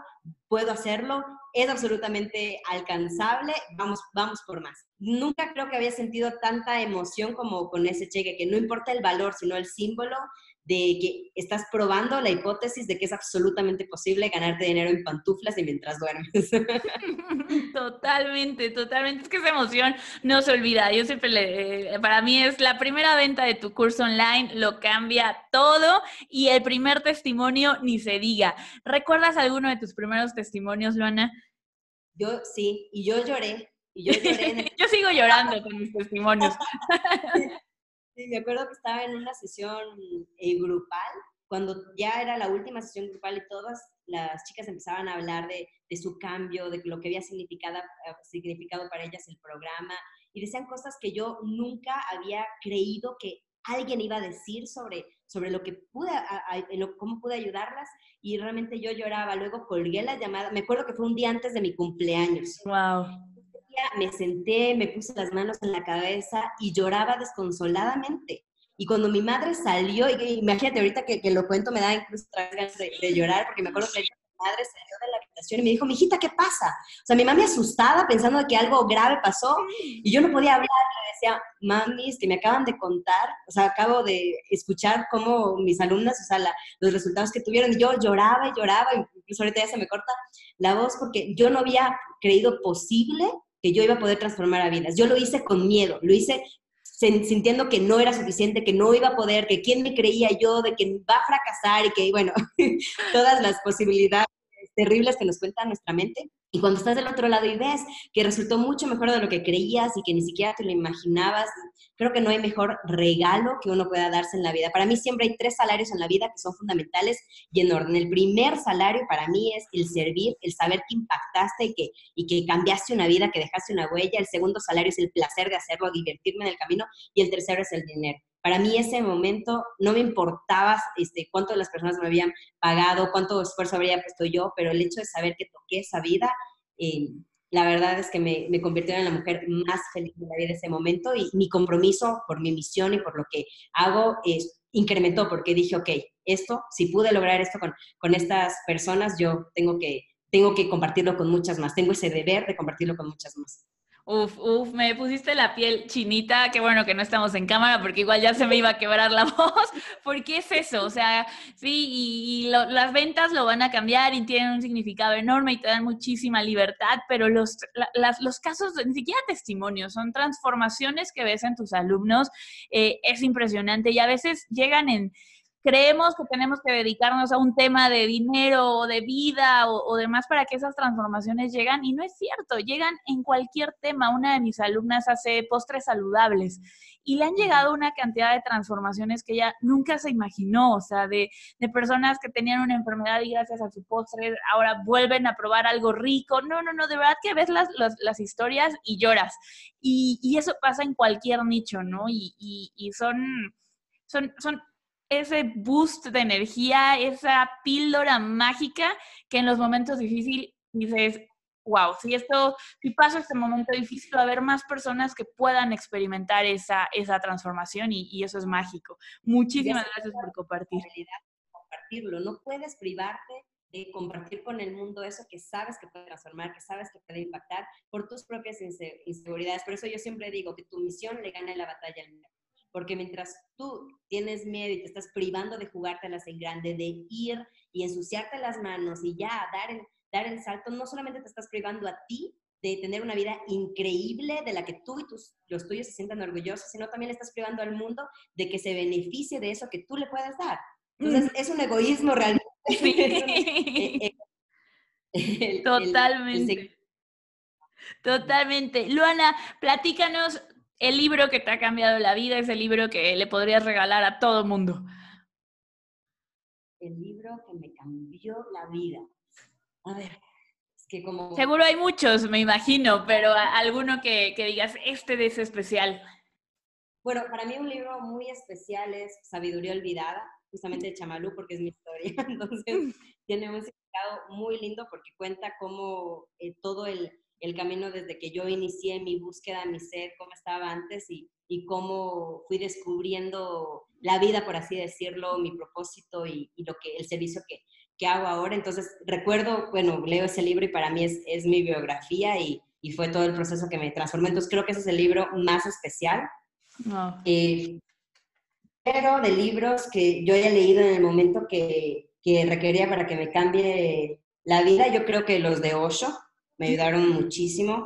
puedo hacerlo, es absolutamente alcanzable, vamos, vamos por más. Nunca creo que había sentido tanta emoción como con ese cheque, que no importa el valor, sino el símbolo de que estás probando la hipótesis de que es absolutamente posible ganarte dinero en pantuflas y mientras duermes. Totalmente, totalmente. Es que esa emoción no se olvida. Yo siempre le, para mí es la primera venta de tu curso online, lo cambia todo y el primer testimonio ni se diga. ¿Recuerdas alguno de tus primeros testimonios, Luana? Yo sí, y yo lloré. Y yo, lloré yo sigo llorando con mis testimonios. sí, me acuerdo que estaba en una sesión eh, grupal, cuando ya era la última sesión grupal y todas las chicas empezaban a hablar de, de su cambio, de lo que había significado, eh, significado para ellas el programa, y decían cosas que yo nunca había creído que alguien iba a decir sobre, sobre lo que pude, cómo pude ayudarlas, y realmente yo lloraba. Luego colgué la llamada, me acuerdo que fue un día antes de mi cumpleaños. Wow. Me senté, me puse las manos en la cabeza y lloraba desconsoladamente. Y cuando mi madre salió, y, imagínate ahorita que, que, lo cuento, me da incluso ganas de, de, llorar, porque me acuerdo que madre salió de la habitación y me dijo, mijita, ¿qué pasa? O sea, mi mami asustada, pensando que algo grave pasó, y yo no podía hablar, le decía, mami, es que me acaban de contar, o sea, acabo de escuchar cómo mis alumnas, o sea, los resultados que tuvieron, y yo lloraba y lloraba, incluso ahorita ya se me corta la voz, porque yo no había creído posible que yo iba a poder transformar a vidas. Yo lo hice con miedo, lo hice sintiendo que no era suficiente, que no iba a poder, que quién me creía yo, de que va a fracasar y que, bueno, todas las posibilidades terribles que nos cuenta nuestra mente. Y cuando estás del otro lado y ves que resultó mucho mejor de lo que creías y que ni siquiera te lo imaginabas, creo que no hay mejor regalo que uno pueda darse en la vida. Para mí siempre hay tres salarios en la vida que son fundamentales y en orden. El primer salario para mí es el servir, el saber que impactaste y que, y que cambiaste una vida, que dejaste una huella. El segundo salario es el placer de hacerlo, divertirme en el camino. Y el tercero es el dinero. Para mí ese momento no me importaba este, cuánto las personas me habían pagado, cuánto esfuerzo habría puesto yo, pero el hecho de saber que toqué esa vida, eh, la verdad es que me, me, convirtió en la mujer más feliz de la vida en ese momento y mi compromiso por mi misión y por lo que hago es, incrementó porque dije, ok, esto, si pude lograr esto con, con estas personas, yo tengo que, tengo que compartirlo con muchas más, tengo ese deber de compartirlo con muchas más. Uf, uf, me pusiste la piel chinita, qué bueno que no estamos en cámara porque igual ya se me iba a quebrar la voz, porque es eso, o sea, sí, y, las ventas lo van a cambiar y tienen un significado enorme y te dan muchísima libertad, pero los, los casos, ni siquiera testimonios, son transformaciones que ves en tus alumnos, eh, es impresionante y a veces llegan en creemos que tenemos que dedicarnos a un tema de dinero o de vida o, demás para que esas transformaciones lleguen y no es cierto, llegan en cualquier tema. Una de mis alumnas hace postres saludables y le han llegado una cantidad de transformaciones que ella nunca se imaginó, o sea, de, personas que tenían una enfermedad y gracias a su postre ahora vuelven a probar algo rico. No, no, no, de verdad que ves las, las, historias y lloras. Y, y, eso pasa en cualquier nicho, ¿no? Y, y, y son, son, son ese boost de energía, esa píldora mágica que en los momentos difíciles dices, wow, si esto, si paso este momento difícil, va a haber más personas que puedan experimentar esa, esa transformación y, eso es mágico. Muchísimas gracias por compartir. Compartirlo, no puedes privarte de compartir con el mundo eso que sabes que puede transformar, que sabes que puede impactar por tus propias inseguridades. Por eso yo siempre digo que tu misión le gana la batalla al miedo porque mientras tú tienes miedo y te estás privando de jugártelas en grande, de ir y ensuciarte las manos y ya dar el, dar el salto, no solamente te estás privando a ti de tener una vida increíble de la que tú y tus, los tuyos se sientan orgullosos, sino también estás privando al mundo de que se beneficie de eso que tú le puedes dar. Entonces, es un egoísmo realmente. Totalmente. Totalmente. Luana, platícanos el libro que te ha cambiado la vida es el libro que le podrías regalar a todo el mundo. El libro que me cambió la vida. A ver, es que como... Seguro hay muchos, me imagino, pero alguno que, que digas, este es especial. Bueno, para mí un libro muy especial es Sabiduría Olvidada, justamente de Chamalú, porque es mi historia. Entonces, tiene un significado muy lindo porque cuenta cómo eh, todo el el camino desde que yo inicié mi búsqueda, mi ser, cómo estaba antes y, y cómo fui descubriendo la vida, por así decirlo, mi propósito y, y lo que, el servicio que, que, hago ahora. Entonces, recuerdo, bueno, leo ese libro y para mí es, es mi biografía y, y, fue todo el proceso que me transformó. Entonces, creo que ese es el libro más especial. Eh, pero de libros que yo haya leído en el momento que, que requería para que me cambie la vida, yo creo que los de Osho, me ayudaron muchísimo.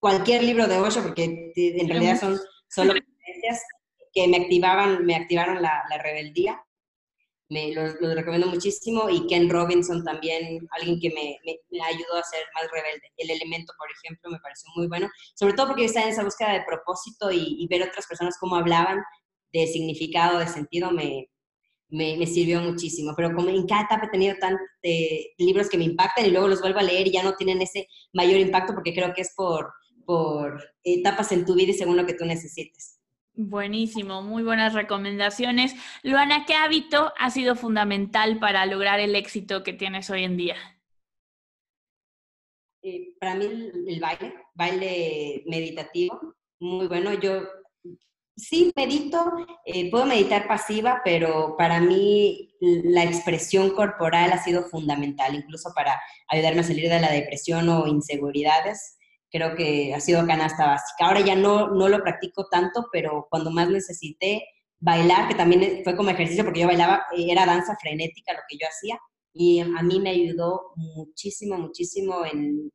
Cualquier libro de Osho, porque en realidad son solo que me activaban, me activaron la, la rebeldía. Me los, recomiendo muchísimo y Ken Robinson también, alguien que me, me, ayudó a ser más rebelde. El elemento, por ejemplo, me pareció muy bueno, sobre todo porque estaba en esa búsqueda de propósito y, y ver otras personas cómo hablaban de significado, de sentido, me, me, me, sirvió muchísimo. Pero como en cada etapa he tenido tantos eh, libros que me impactan y luego los vuelvo a leer y ya no tienen ese mayor impacto porque creo que es por, por etapas en tu vida y según lo que tú necesites. Buenísimo, muy buenas recomendaciones. Luana, ¿qué hábito ha sido fundamental para lograr el éxito que tienes hoy en día? Eh, para mí el, baile, baile meditativo, muy bueno. Yo sí medito, eh, puedo meditar pasiva, pero para mí la expresión corporal ha sido fundamental, incluso para ayudarme a salir de la depresión o inseguridades creo que ha sido canasta básica. Ahora ya no, no lo practico tanto, pero cuando más necesité bailar, que también fue como ejercicio, porque yo bailaba, eh, era danza frenética lo que yo hacía, y a mí me ayudó muchísimo, muchísimo en,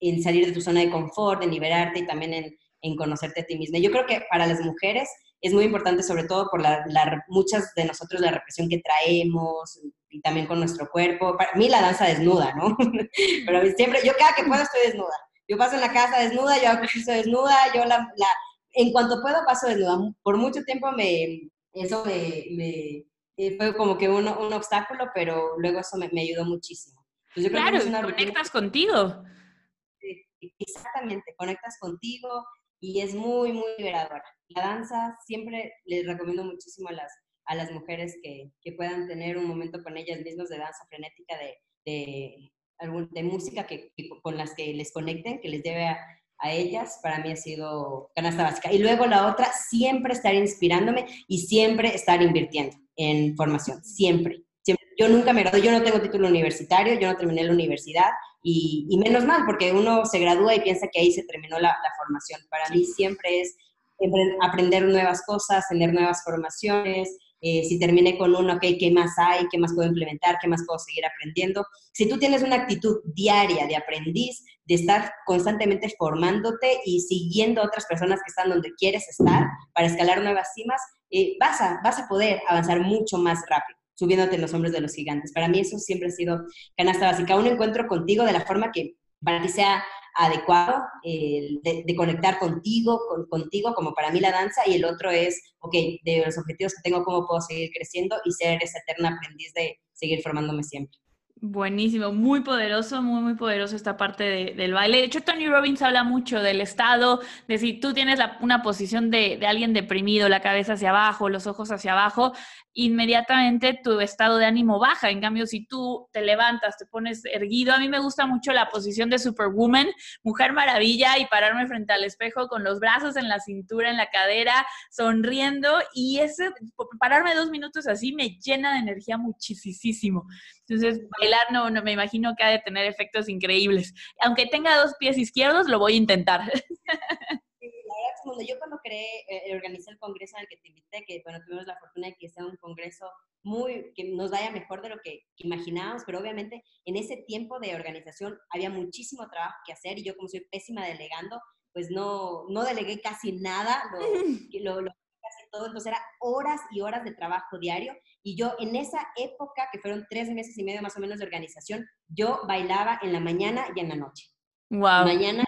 en, salir de tu zona de confort, en liberarte y también en, en, conocerte a ti misma. Yo creo que para las mujeres es muy importante, sobre todo por la, muchas de nosotros la represión que traemos y también con nuestro cuerpo. Para mí la danza desnuda, ¿no? Pero siempre, yo cada que puedo estoy desnuda yo paso en la casa desnuda, yo hago desnuda, yo la, la, en cuanto puedo paso desnuda. Por mucho tiempo me, eso me, me eh, fue como que un, un, obstáculo, pero luego eso me, me ayudó muchísimo. claro, conectas contigo. exactamente, conectas contigo y es muy, muy liberadora. La danza siempre les recomiendo muchísimo a las, a las mujeres que, que puedan tener un momento con ellas mismas de danza frenética, de, de de música que, con las que les conecten, que les lleve a, a, ellas, para mí ha sido canasta básica. Y luego la otra, siempre estar inspirándome y siempre estar invirtiendo en formación, siempre. Yo nunca me gradué, yo no tengo título universitario, yo no terminé la universidad y, y, menos mal, porque uno se gradúa y piensa que ahí se terminó la, la formación. Para mí siempre es aprender nuevas cosas, tener nuevas formaciones, eh, si terminé con uno, ok, ¿qué más hay? ¿Qué más puedo implementar? ¿Qué más puedo seguir aprendiendo? Si tú tienes una actitud diaria de aprendiz, de estar constantemente formándote y siguiendo a otras personas que están donde quieres estar para escalar nuevas cimas, eh, vas, a, vas a poder avanzar mucho más rápido subiéndote en los hombros de los gigantes. Para mí eso siempre ha sido canasta básica. Un encuentro contigo de la forma que para ti sea adecuado de, conectar contigo, contigo, como para mí la danza, y el otro es, ok, de los objetivos que tengo, cómo puedo seguir creciendo y ser esa eterna aprendiz de seguir formándome siempre. Buenísimo, muy poderoso, muy, muy poderoso esta parte del baile. De hecho, Tony Robbins habla mucho del estado, de si tú tienes una posición de, alguien deprimido, la cabeza hacia abajo, los ojos hacia abajo, inmediatamente tu estado de ánimo baja. En cambio, si tú te levantas, te pones erguido, a mí me gusta mucho la posición de Superwoman, mujer maravilla, y pararme frente al espejo con los brazos en la cintura, en la cadera, sonriendo, y ese, pararme dos minutos así me llena de energía muchísimo. Entonces, bailar no, no me imagino que ha de tener efectos increíbles. Aunque tenga dos pies izquierdos, lo voy a intentar. cuando yo cuando creé, eh, organizé el congreso el que te invité, que bueno, tuvimos la fortuna de que sea un congreso muy, que nos vaya mejor de lo que imaginábamos, pero obviamente en ese tiempo de organización había muchísimo trabajo que hacer y yo como soy pésima delegando, pues no, no delegué casi nada, lo, lo, casi todo, entonces era horas y horas de trabajo diario y yo en esa época, que fueron tres meses y medio más o menos de organización, yo bailaba en la mañana y en la noche. Wow. Mañana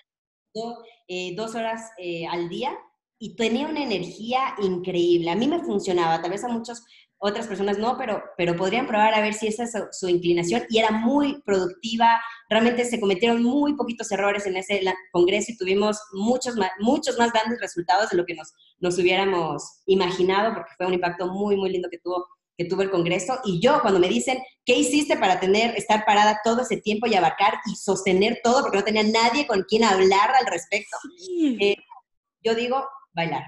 eh, dos horas eh, al día y tenía una energía increíble. A mí me funcionaba, tal vez a muchas otras personas no, pero, pero podrían probar a ver si esa es su, inclinación y era muy productiva. Realmente se cometieron muy poquitos errores en ese congreso y tuvimos muchos más, muchos más grandes resultados de lo que nos, nos hubiéramos imaginado porque fue un impacto muy, muy lindo que tuvo que tuvo el Congreso. Y yo, cuando me dicen, ¿qué hiciste para tener, estar parada todo ese tiempo y abarcar y sostener todo? Porque no tenía nadie con quien hablar al respecto. Eh, yo digo, bailar,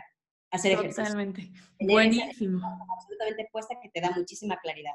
hacer ejercicio. Totalmente. Buenísimo. Absolutamente puesta que te da muchísima claridad.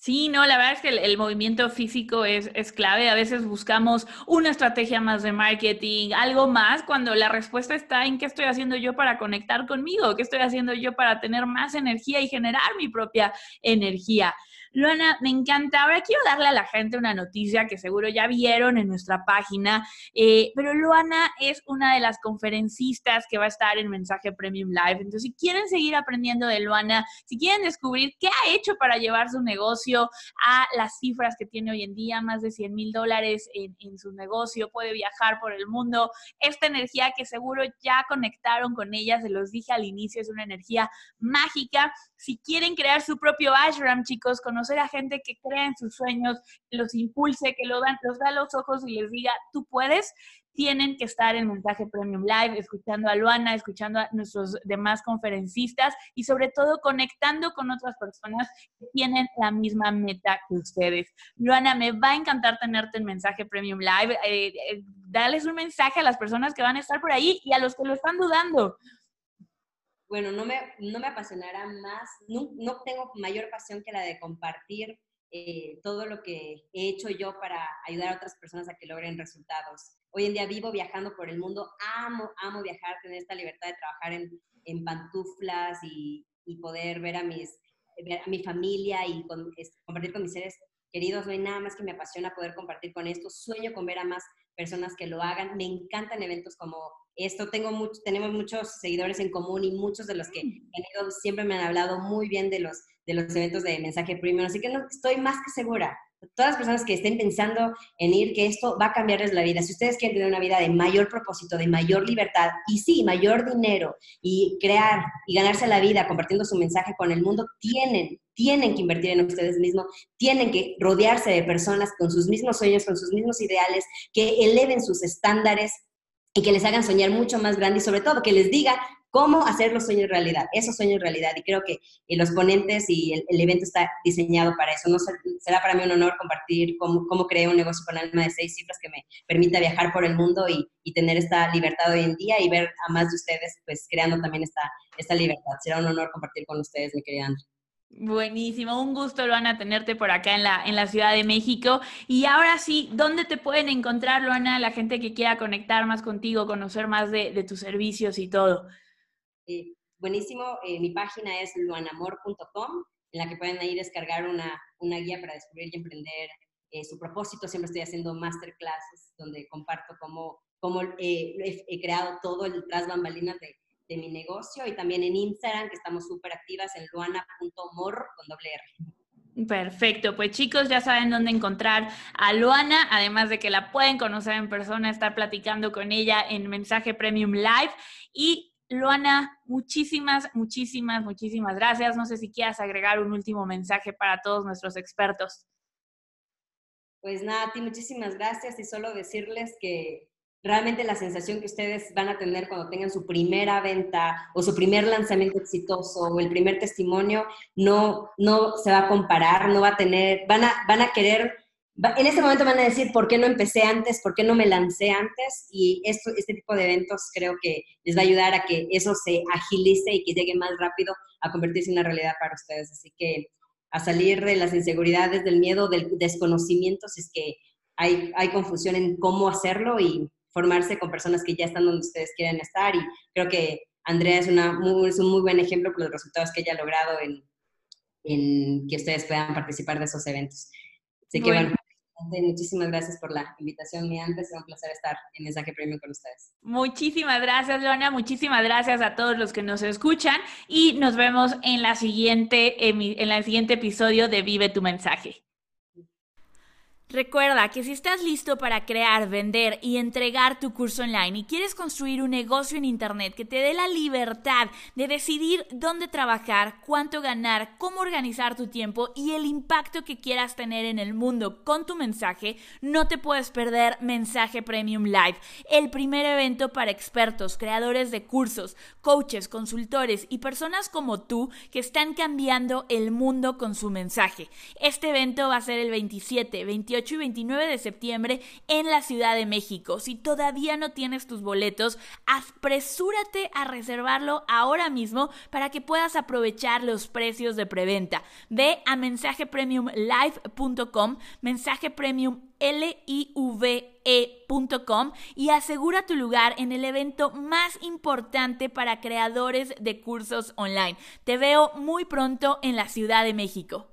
Sí, no, la verdad es que el, movimiento físico es, es, clave. A veces buscamos una estrategia más de marketing, algo más, cuando la respuesta está en qué estoy haciendo yo para conectar conmigo, qué estoy haciendo yo para tener más energía y generar mi propia energía. Luana, me encanta. Ahora quiero darle a la gente una noticia que seguro ya vieron en nuestra página, eh, pero Luana es una de las conferencistas que va a estar en Mensaje Premium Live. Entonces, si quieren seguir aprendiendo de Luana, si quieren descubrir qué ha hecho para llevar su negocio a las cifras que tiene hoy en día, más de 100 mil dólares en, su negocio, puede viajar por el mundo, esta energía que seguro ya conectaron con ella, se los dije al inicio, es una energía mágica. Si quieren crear su propio ashram, chicos, conocer a gente que crea en sus sueños, los impulse, que los da los ojos y les diga, tú puedes, tienen que estar en Mensaje Premium Live, escuchando a Luana, escuchando a nuestros demás conferencistas y sobre todo conectando con otras personas que tienen la misma meta que ustedes. Luana, me va a encantar tenerte en Mensaje Premium Live. Eh, eh, dales un mensaje a las personas que van a estar por ahí y a los que lo están dudando. Bueno, no me, no me apasionará más, no, no tengo mayor pasión que la de compartir eh, todo lo que he hecho yo para ayudar a otras personas a que logren resultados. Hoy en día vivo viajando por el mundo, amo, amo viajar, tener esta libertad de trabajar en, en pantuflas y, y, poder ver a, mis, ver a mi familia y compartir con mis seres queridos. No hay nada más que me apasiona poder compartir con esto. Sueño con ver a más personas que lo hagan. Me encantan eventos como esto. Tengo mucho, tenemos muchos seguidores en común y muchos de los que mm. ido siempre me han hablado muy bien de los, de los eventos de mensaje premium. Así que no, estoy más que segura todas las personas que estén pensando en ir, que esto va a cambiarles la vida. Si ustedes quieren tener una vida de mayor propósito, de mayor libertad y sí, mayor dinero y crear y ganarse la vida compartiendo su mensaje con el mundo, tienen, tienen que invertir en ustedes mismos, tienen que rodearse de personas con sus mismos sueños, con sus mismos ideales, que eleven sus estándares y que les hagan soñar mucho más grande y sobre todo que les diga cómo hacer los sueños realidad, esos sueños realidad. Y creo que eh, los ponentes y el, evento está diseñado para eso. No será para mí un honor compartir cómo, cómo creé un negocio con alma de seis cifras que me permita viajar por el mundo y, y, tener esta libertad hoy en día y ver a más de ustedes pues creando también esta, esta libertad. Será un honor compartir con ustedes, mi querida Andrea. Buenísimo, un gusto, Luana, tenerte por acá en la, en la Ciudad de México. Y ahora sí, ¿dónde te pueden encontrar, Luana, la gente que quiera conectar más contigo, conocer más de, de tus servicios y todo? Eh, buenísimo, eh, mi página es luanamor.com, en la que pueden ahí descargar una, una guía para descubrir y emprender eh, su propósito. Siempre estoy haciendo masterclasses donde comparto cómo, cómo he, creado todo el tras bambalinas de, de, mi negocio y también en Instagram, que estamos súper activas en luana.mor con doble R. Perfecto, pues chicos ya saben dónde encontrar a Luana, además de que la pueden conocer en persona, estar platicando con ella en Mensaje Premium Live y Luana, muchísimas, muchísimas, muchísimas gracias. No sé si quieras agregar un último mensaje para todos nuestros expertos. Pues nada, a ti muchísimas gracias y solo decirles que realmente la sensación que ustedes van a tener cuando tengan su primera venta o su primer lanzamiento exitoso o el primer testimonio no, no se va a comparar, no va a tener, van a, van a querer en este momento van a decir, ¿por qué no empecé antes? ¿Por qué no me lancé antes? Y esto, este tipo de eventos creo que les va a ayudar a que eso se agilice y que llegue más rápido a convertirse en una realidad para ustedes. Así que a salir de las inseguridades, del miedo, del desconocimiento, si es que hay, hay confusión en cómo hacerlo y formarse con personas que ya están donde ustedes quieren estar. Y creo que Andrea es, una es un muy buen ejemplo por los resultados que ella ha logrado en, en que ustedes puedan participar de esos eventos. Así que bueno Muchísimas gracias por la invitación, mi antes. Es un placer estar en Mensaje Premium con ustedes. Muchísimas gracias, Lona. Muchísimas gracias a todos los que nos escuchan y nos vemos en, la siguiente, en el siguiente episodio de Vive tu Mensaje. Recuerda que si estás listo para crear, vender y entregar tu curso online y quieres construir un negocio en Internet que te dé la libertad de decidir dónde trabajar, cuánto ganar, cómo organizar tu tiempo y el impacto que quieras tener en el mundo con tu mensaje, no te puedes perder Mensaje Premium Live, el primer evento para expertos, creadores de cursos, coaches, consultores y personas como tú que están cambiando el mundo con su mensaje. Este evento va a ser el 27, 28 y 29 de septiembre en la Ciudad de México. Si todavía no tienes tus boletos, apresúrate a reservarlo ahora mismo para que puedas aprovechar los precios de preventa. Ve a mensajepremiumlive.com, mensaje live.com y asegura tu lugar en el evento más importante para creadores de cursos online. Te veo muy pronto en la Ciudad de México.